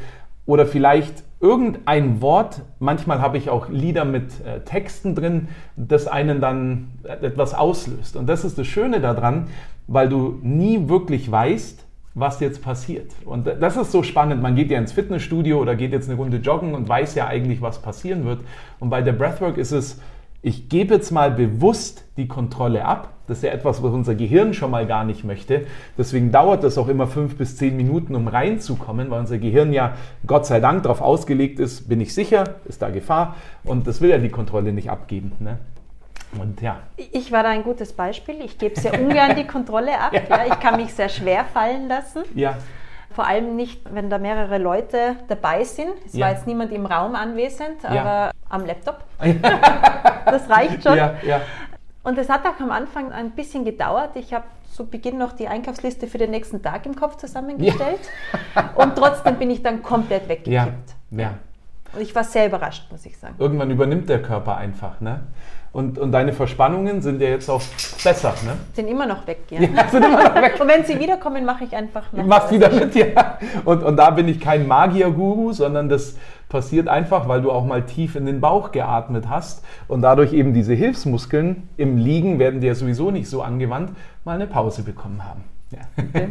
oder vielleicht irgendein Wort, manchmal habe ich auch Lieder mit äh, Texten drin, das einen dann etwas auslöst. Und das ist das Schöne daran, weil du nie wirklich weißt, was jetzt passiert. Und das ist so spannend. Man geht ja ins Fitnessstudio oder geht jetzt eine Runde joggen und weiß ja eigentlich, was passieren wird. Und bei der Breathwork ist es, ich gebe jetzt mal bewusst die Kontrolle ab. Das ist ja etwas, was unser Gehirn schon mal gar nicht möchte. Deswegen dauert das auch immer fünf bis zehn Minuten, um reinzukommen, weil unser Gehirn ja Gott sei Dank darauf ausgelegt ist, bin ich sicher, ist da Gefahr und das will ja die Kontrolle nicht abgeben. Ne? Und ja. Ich war da ein gutes Beispiel. Ich gebe sehr ungern die Kontrolle ab. ja. Ja, ich kann mich sehr schwer fallen lassen. Ja. Vor allem nicht, wenn da mehrere Leute dabei sind. Es ja. war jetzt niemand im Raum anwesend, aber am Laptop. das reicht schon. Ja. Und es hat auch am Anfang ein bisschen gedauert. Ich habe zu Beginn noch die Einkaufsliste für den nächsten Tag im Kopf zusammengestellt. Und trotzdem bin ich dann komplett weggekippt. Ja. Und ich war sehr überrascht, muss ich sagen. Irgendwann übernimmt der Körper einfach. Ne? Und, und deine Verspannungen sind ja jetzt auch besser, ne? Sind immer noch weg, ja. ja sind immer noch weg. und wenn sie wiederkommen, mache ich einfach noch. Machst wieder mit, ja. Und, und da bin ich kein Magier-Guru, sondern das passiert einfach, weil du auch mal tief in den Bauch geatmet hast und dadurch eben diese Hilfsmuskeln im Liegen werden dir sowieso nicht so angewandt, mal eine Pause bekommen haben. Ja. Okay.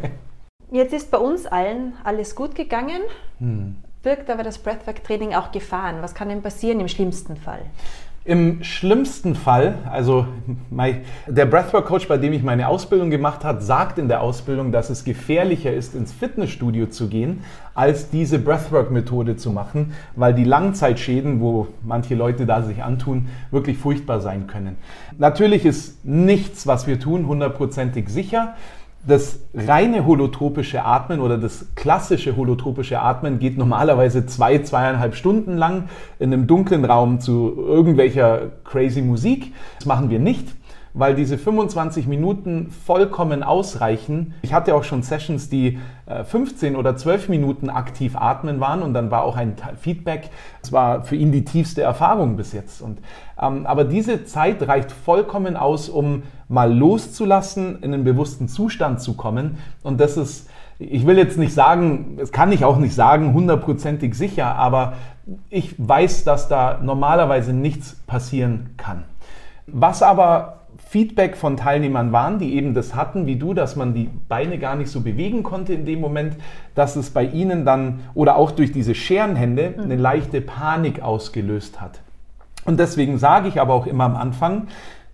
Jetzt ist bei uns allen alles gut gegangen. Hm. Birgt aber das Breathwork-Training auch Gefahren? Was kann denn passieren im schlimmsten Fall? Im schlimmsten Fall, also der Breathwork-Coach, bei dem ich meine Ausbildung gemacht habe, sagt in der Ausbildung, dass es gefährlicher ist, ins Fitnessstudio zu gehen, als diese Breathwork-Methode zu machen, weil die Langzeitschäden, wo manche Leute da sich antun, wirklich furchtbar sein können. Natürlich ist nichts, was wir tun, hundertprozentig sicher das reine holotropische Atmen oder das klassische holotropische Atmen geht normalerweise zwei, zweieinhalb Stunden lang in einem dunklen Raum zu irgendwelcher crazy Musik. Das machen wir nicht weil diese 25 Minuten vollkommen ausreichen. Ich hatte auch schon Sessions, die 15 äh, oder 12 Minuten aktiv atmen waren und dann war auch ein Feedback. Es war für ihn die tiefste Erfahrung bis jetzt. Und, ähm, aber diese Zeit reicht vollkommen aus, um mal loszulassen, in einen bewussten Zustand zu kommen. Und das ist, ich will jetzt nicht sagen, das kann ich auch nicht sagen, hundertprozentig sicher, aber ich weiß, dass da normalerweise nichts passieren kann. Was aber Feedback von Teilnehmern waren, die eben das hatten, wie du, dass man die Beine gar nicht so bewegen konnte in dem Moment, dass es bei ihnen dann oder auch durch diese Scherenhände eine mhm. leichte Panik ausgelöst hat. Und deswegen sage ich aber auch immer am Anfang,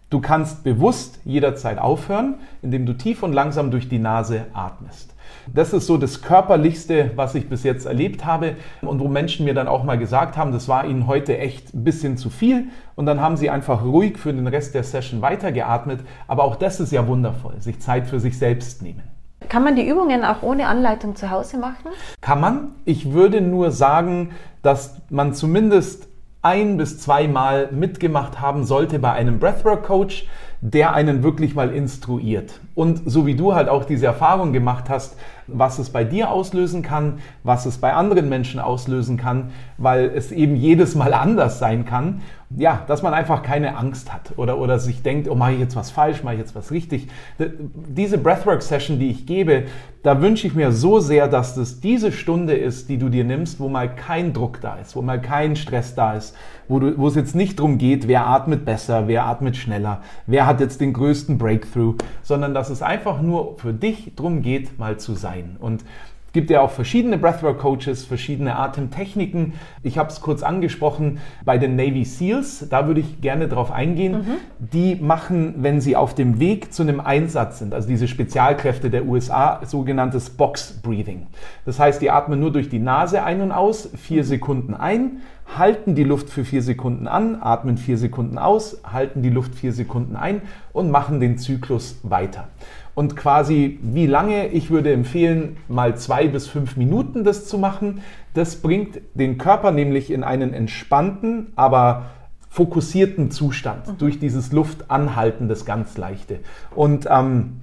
du kannst bewusst jederzeit aufhören, indem du tief und langsam durch die Nase atmest. Das ist so das Körperlichste, was ich bis jetzt erlebt habe und wo Menschen mir dann auch mal gesagt haben, das war ihnen heute echt ein bisschen zu viel und dann haben sie einfach ruhig für den Rest der Session weitergeatmet. Aber auch das ist ja wundervoll, sich Zeit für sich selbst nehmen. Kann man die Übungen auch ohne Anleitung zu Hause machen? Kann man. Ich würde nur sagen, dass man zumindest ein bis zweimal mitgemacht haben sollte bei einem Breathwork Coach, der einen wirklich mal instruiert. Und so wie du halt auch diese Erfahrung gemacht hast, was es bei dir auslösen kann, was es bei anderen Menschen auslösen kann, weil es eben jedes Mal anders sein kann. Ja, dass man einfach keine Angst hat oder, oder sich denkt, oh, mache ich jetzt was falsch, mache ich jetzt was richtig. Diese Breathwork-Session, die ich gebe, da wünsche ich mir so sehr, dass das diese Stunde ist, die du dir nimmst, wo mal kein Druck da ist, wo mal kein Stress da ist, wo, du, wo es jetzt nicht darum geht, wer atmet besser, wer atmet schneller, wer hat jetzt den größten Breakthrough, sondern dass es einfach nur für dich darum geht, mal zu sein sein. Und es gibt ja auch verschiedene Breathwork-Coaches, verschiedene Atemtechniken. Ich habe es kurz angesprochen bei den Navy SEALs, da würde ich gerne drauf eingehen. Mhm. Die machen, wenn sie auf dem Weg zu einem Einsatz sind, also diese Spezialkräfte der USA, sogenanntes Box Breathing. Das heißt, die atmen nur durch die Nase ein und aus, vier mhm. Sekunden ein, halten die Luft für vier Sekunden an, atmen vier Sekunden aus, halten die Luft vier Sekunden ein und machen den Zyklus weiter und quasi wie lange, ich würde empfehlen, mal zwei bis fünf Minuten das zu machen. Das bringt den Körper nämlich in einen entspannten, aber fokussierten Zustand mhm. durch dieses Luftanhalten, das ganz leichte. Und ähm,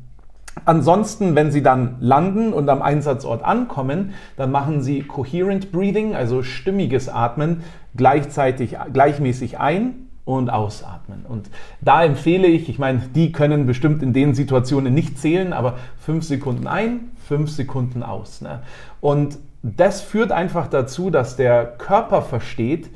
Ansonsten, wenn Sie dann landen und am Einsatzort ankommen, dann machen Sie Coherent Breathing, also stimmiges Atmen, gleichzeitig gleichmäßig ein und ausatmen. Und da empfehle ich, ich meine, die können bestimmt in den Situationen nicht zählen, aber fünf Sekunden ein, fünf Sekunden aus. Ne? Und das führt einfach dazu, dass der Körper versteht,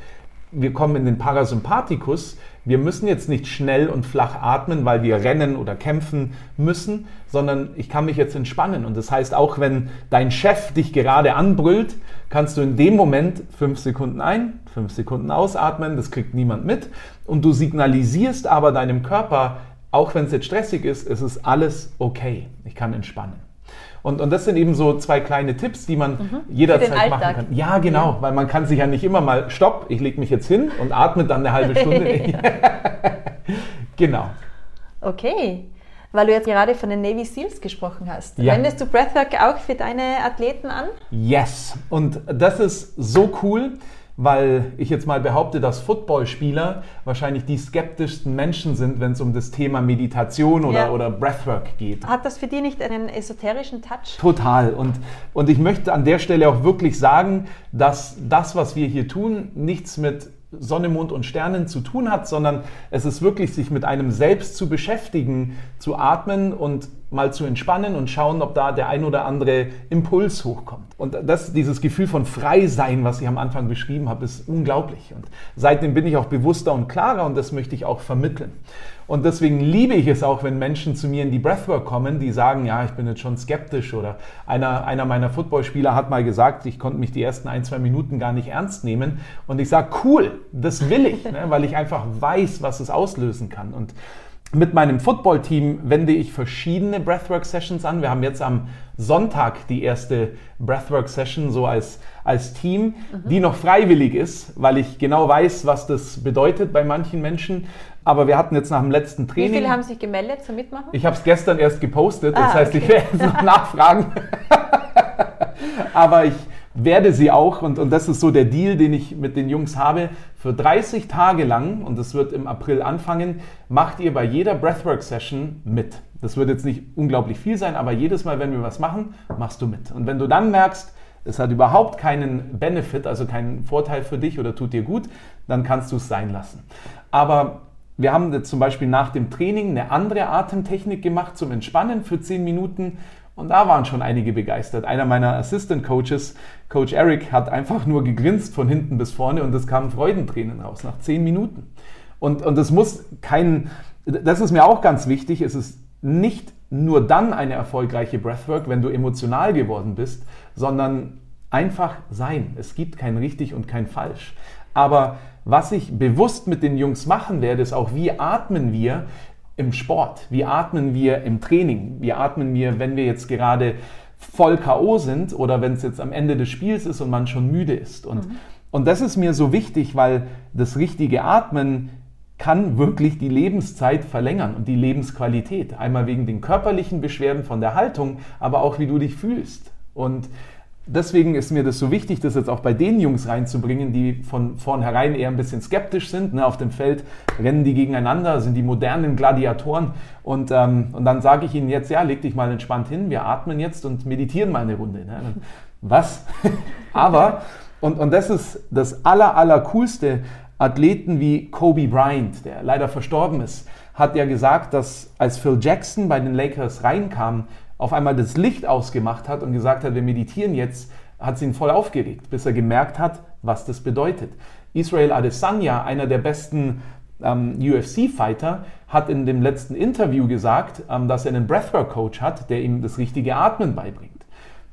wir kommen in den Parasympathikus, wir müssen jetzt nicht schnell und flach atmen, weil wir rennen oder kämpfen müssen, sondern ich kann mich jetzt entspannen. Und das heißt, auch wenn dein Chef dich gerade anbrüllt, kannst du in dem Moment fünf Sekunden ein, fünf Sekunden ausatmen, das kriegt niemand mit. Und du signalisierst aber deinem Körper, auch wenn es jetzt stressig ist, es ist alles okay. Ich kann entspannen. Und, und das sind eben so zwei kleine Tipps, die man mhm. jederzeit machen kann. Ja, genau, ja. weil man kann sich ja nicht immer mal, stopp, ich lege mich jetzt hin und atme dann eine halbe Stunde. genau. Okay. Weil du jetzt gerade von den Navy SEALs gesprochen hast. Ja. Wendest du Breathwork auch für deine Athleten an? Yes. Und das ist so cool weil ich jetzt mal behaupte, dass Footballspieler wahrscheinlich die skeptischsten Menschen sind, wenn es um das Thema Meditation oder, ja. oder Breathwork geht. Hat das für dich nicht einen esoterischen Touch? Total. Und, und ich möchte an der Stelle auch wirklich sagen, dass das, was wir hier tun, nichts mit Sonne, Mond und Sternen zu tun hat, sondern es ist wirklich, sich mit einem selbst zu beschäftigen, zu atmen und mal zu entspannen und schauen, ob da der ein oder andere Impuls hochkommt. Und das, dieses Gefühl von Freisein, was ich am Anfang beschrieben habe, ist unglaublich. Und seitdem bin ich auch bewusster und klarer und das möchte ich auch vermitteln. Und deswegen liebe ich es auch, wenn Menschen zu mir in die Breathwork kommen, die sagen, ja, ich bin jetzt schon skeptisch oder einer, einer meiner Footballspieler hat mal gesagt, ich konnte mich die ersten ein, zwei Minuten gar nicht ernst nehmen. Und ich sage, cool, das will ich, ne, weil ich einfach weiß, was es auslösen kann. Und mit meinem Football-Team wende ich verschiedene Breathwork-Sessions an. Wir haben jetzt am Sonntag die erste Breathwork-Session so als, als Team, mhm. die noch freiwillig ist, weil ich genau weiß, was das bedeutet bei manchen Menschen. Aber wir hatten jetzt nach dem letzten Training. Wie viele haben sich gemeldet zum Mitmachen? Ich habe es gestern erst gepostet, das ah, heißt, okay. ich werde jetzt noch nachfragen. Aber ich werde sie auch, und, und das ist so der Deal, den ich mit den Jungs habe, für 30 Tage lang, und das wird im April anfangen, macht ihr bei jeder Breathwork-Session mit. Das wird jetzt nicht unglaublich viel sein, aber jedes Mal, wenn wir was machen, machst du mit. Und wenn du dann merkst, es hat überhaupt keinen Benefit, also keinen Vorteil für dich oder tut dir gut, dann kannst du es sein lassen. Aber wir haben jetzt zum Beispiel nach dem Training eine andere Atemtechnik gemacht zum Entspannen für 10 Minuten und da waren schon einige begeistert. Einer meiner Assistant Coaches, Coach Eric, hat einfach nur gegrinst von hinten bis vorne und es kamen Freudentränen raus nach zehn Minuten. Und, und das muss kein, das ist mir auch ganz wichtig, es ist nicht nur dann eine erfolgreiche Breathwork, wenn du emotional geworden bist, sondern einfach sein. Es gibt kein richtig und kein falsch. Aber was ich bewusst mit den Jungs machen werde, ist auch, wie atmen wir im Sport? Wie atmen wir im Training? Wie atmen wir, wenn wir jetzt gerade voll K.O. sind oder wenn es jetzt am Ende des Spiels ist und man schon müde ist? Und, mhm. und das ist mir so wichtig, weil das richtige Atmen kann wirklich die Lebenszeit verlängern und die Lebensqualität. Einmal wegen den körperlichen Beschwerden von der Haltung, aber auch wie du dich fühlst. Und deswegen ist mir das so wichtig, das jetzt auch bei den Jungs reinzubringen, die von vornherein eher ein bisschen skeptisch sind. Ne, auf dem Feld rennen die gegeneinander, sind die modernen Gladiatoren. Und, ähm, und dann sage ich ihnen jetzt, ja, leg dich mal entspannt hin, wir atmen jetzt und meditieren mal eine Runde. Ne? Was? Aber, und, und das ist das aller, aller coolste, Athleten wie Kobe Bryant, der leider verstorben ist, hat ja gesagt, dass als Phil Jackson bei den Lakers reinkam, auf einmal das Licht ausgemacht hat und gesagt hat, wir meditieren jetzt, hat es ihn voll aufgeregt, bis er gemerkt hat, was das bedeutet. Israel Adesanya, einer der besten ähm, UFC-Fighter, hat in dem letzten Interview gesagt, ähm, dass er einen Breathwork-Coach hat, der ihm das richtige Atmen beibringt.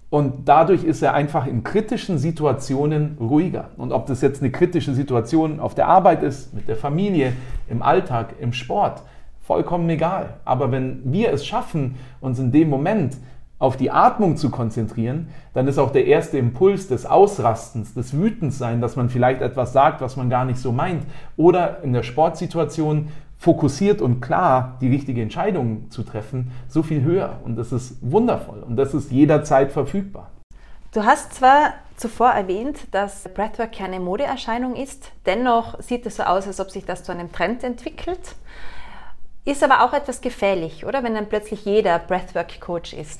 Und dadurch ist er einfach in kritischen Situationen ruhiger. Und ob das jetzt eine kritische Situation auf der Arbeit ist, mit der Familie, im Alltag, im Sport, vollkommen egal. Aber wenn wir es schaffen, uns in dem Moment auf die Atmung zu konzentrieren, dann ist auch der erste Impuls des Ausrastens, des Wütendsein, dass man vielleicht etwas sagt, was man gar nicht so meint, oder in der Sportsituation fokussiert und klar die richtige Entscheidung zu treffen, so viel höher. Und das ist wundervoll und das ist jederzeit verfügbar. Du hast zwar zuvor erwähnt, dass Breathwork keine Modeerscheinung ist, dennoch sieht es so aus, als ob sich das zu einem Trend entwickelt. Ist aber auch etwas gefährlich, oder? Wenn dann plötzlich jeder Breathwork-Coach ist,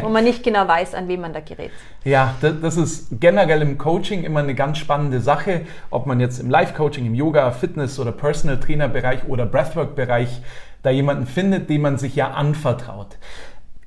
wo man nicht genau weiß, an wen man da gerät. Ja, das ist generell im Coaching immer eine ganz spannende Sache, ob man jetzt im Life-Coaching, im Yoga, Fitness oder Personal-Trainer-Bereich oder Breathwork-Bereich da jemanden findet, dem man sich ja anvertraut.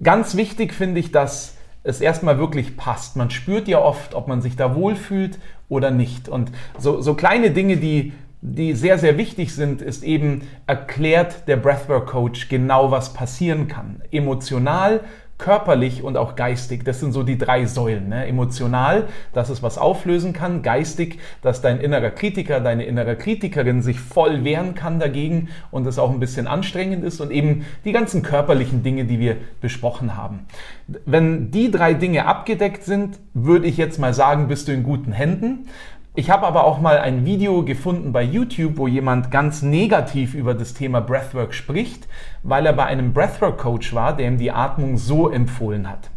Ganz wichtig finde ich, dass es erstmal wirklich passt. Man spürt ja oft, ob man sich da wohlfühlt oder nicht. Und so, so kleine Dinge, die die sehr, sehr wichtig sind, ist eben, erklärt der Breathwork Coach genau, was passieren kann. Emotional, körperlich und auch geistig. Das sind so die drei Säulen. Ne? Emotional, dass es was auflösen kann. Geistig, dass dein innerer Kritiker, deine innere Kritikerin sich voll wehren kann dagegen und es auch ein bisschen anstrengend ist. Und eben die ganzen körperlichen Dinge, die wir besprochen haben. Wenn die drei Dinge abgedeckt sind, würde ich jetzt mal sagen, bist du in guten Händen. Ich habe aber auch mal ein Video gefunden bei YouTube, wo jemand ganz negativ über das Thema Breathwork spricht, weil er bei einem Breathwork-Coach war, der ihm die Atmung so empfohlen hat.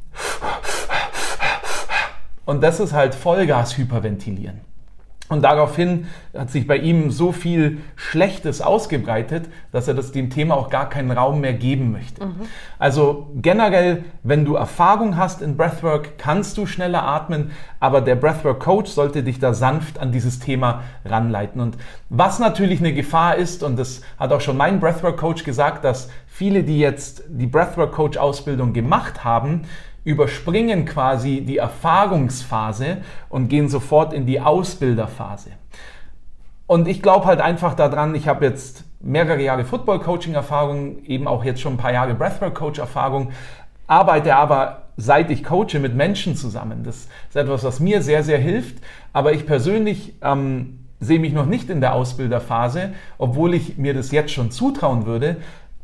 Und das ist halt Vollgas hyperventilieren. Und daraufhin hat sich bei ihm so viel Schlechtes ausgebreitet, dass er das dem Thema auch gar keinen Raum mehr geben möchte. Mhm. Also generell, wenn du Erfahrung hast in Breathwork, kannst du schneller atmen, aber der Breathwork Coach sollte dich da sanft an dieses Thema ranleiten. Und was natürlich eine Gefahr ist, und das hat auch schon mein Breathwork Coach gesagt, dass viele, die jetzt die Breathwork Coach Ausbildung gemacht haben, überspringen quasi die Erfahrungsphase und gehen sofort in die Ausbilderphase. Und ich glaube halt einfach daran, ich habe jetzt mehrere Jahre Football-Coaching-Erfahrung, eben auch jetzt schon ein paar Jahre Breathwork-Coach-Erfahrung, arbeite aber seit ich coache mit Menschen zusammen. Das ist etwas, was mir sehr, sehr hilft. Aber ich persönlich ähm, sehe mich noch nicht in der Ausbilderphase, obwohl ich mir das jetzt schon zutrauen würde,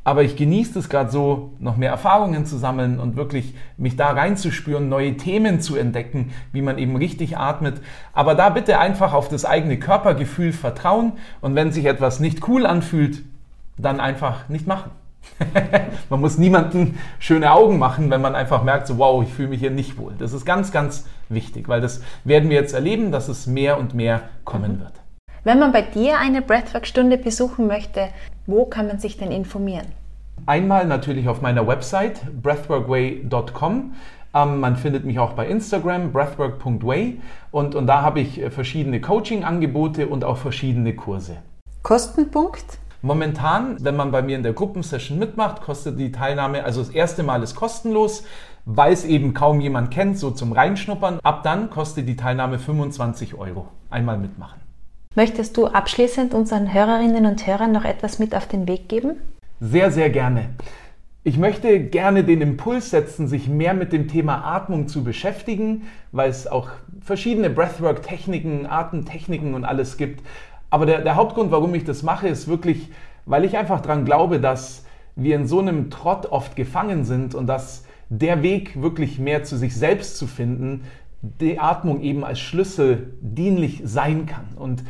aber ich genieße es gerade so, noch mehr Erfahrungen zu sammeln und wirklich mich da reinzuspüren, neue Themen zu entdecken, wie man eben richtig atmet. Aber da bitte einfach auf das eigene Körpergefühl vertrauen und wenn sich etwas nicht cool anfühlt, dann einfach nicht machen. man muss niemanden schöne Augen machen, wenn man einfach merkt, so wow, ich fühle mich hier nicht wohl. Das ist ganz, ganz wichtig, weil das werden wir jetzt erleben, dass es mehr und mehr kommen wird. Wenn man bei dir eine Breathwork-Stunde besuchen möchte, wo kann man sich denn informieren? Einmal natürlich auf meiner Website breathworkway.com. Ähm, man findet mich auch bei Instagram, breathwork.way und, und da habe ich äh, verschiedene Coaching-Angebote und auch verschiedene Kurse. Kostenpunkt? Momentan, wenn man bei mir in der Gruppensession mitmacht, kostet die Teilnahme, also das erste Mal ist kostenlos, weil es eben kaum jemand kennt, so zum Reinschnuppern. Ab dann kostet die Teilnahme 25 Euro. Einmal mitmachen. Möchtest du abschließend unseren Hörerinnen und Hörern noch etwas mit auf den Weg geben? Sehr, sehr gerne. Ich möchte gerne den Impuls setzen, sich mehr mit dem Thema Atmung zu beschäftigen, weil es auch verschiedene Breathwork-Techniken, Atemtechniken und alles gibt. Aber der, der Hauptgrund, warum ich das mache, ist wirklich, weil ich einfach daran glaube, dass wir in so einem Trott oft gefangen sind und dass der Weg, wirklich mehr zu sich selbst zu finden, die Atmung eben als Schlüssel dienlich sein kann. Und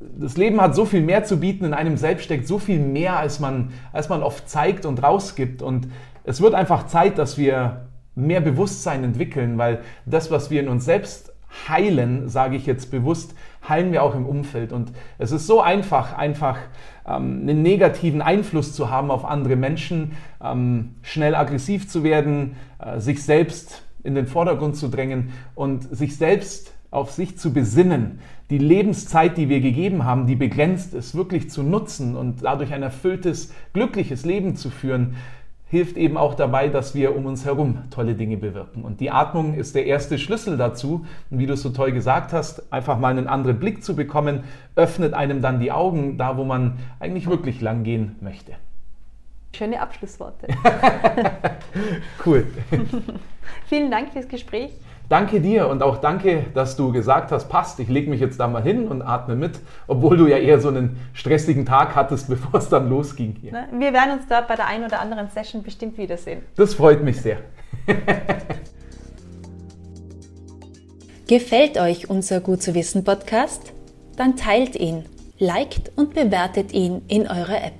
das Leben hat so viel mehr zu bieten, in einem selbst steckt so viel mehr, als man, als man oft zeigt und rausgibt. Und es wird einfach Zeit, dass wir mehr Bewusstsein entwickeln, weil das, was wir in uns selbst heilen, sage ich jetzt bewusst, heilen wir auch im Umfeld. Und es ist so einfach, einfach ähm, einen negativen Einfluss zu haben auf andere Menschen, ähm, schnell aggressiv zu werden, äh, sich selbst in den Vordergrund zu drängen und sich selbst auf sich zu besinnen, die Lebenszeit, die wir gegeben haben, die begrenzt ist, wirklich zu nutzen und dadurch ein erfülltes, glückliches Leben zu führen, hilft eben auch dabei, dass wir um uns herum tolle Dinge bewirken. Und die Atmung ist der erste Schlüssel dazu. Und wie du es so toll gesagt hast, einfach mal einen anderen Blick zu bekommen, öffnet einem dann die Augen, da wo man eigentlich wirklich lang gehen möchte. Schöne Abschlussworte. cool. Vielen Dank fürs Gespräch. Danke dir und auch danke, dass du gesagt hast, passt, ich lege mich jetzt da mal hin und atme mit, obwohl du ja eher so einen stressigen Tag hattest, bevor es dann losging hier. Wir werden uns da bei der einen oder anderen Session bestimmt wiedersehen. Das freut mich sehr. Gefällt euch unser Gut zu wissen Podcast? Dann teilt ihn, liked und bewertet ihn in eurer App.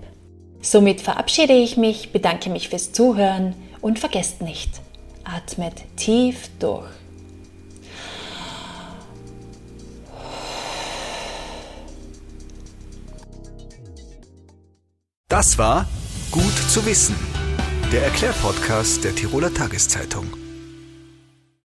Somit verabschiede ich mich, bedanke mich fürs Zuhören und vergesst nicht, atmet tief durch. Das war Gut zu wissen, der Erklärpodcast der Tiroler Tageszeitung.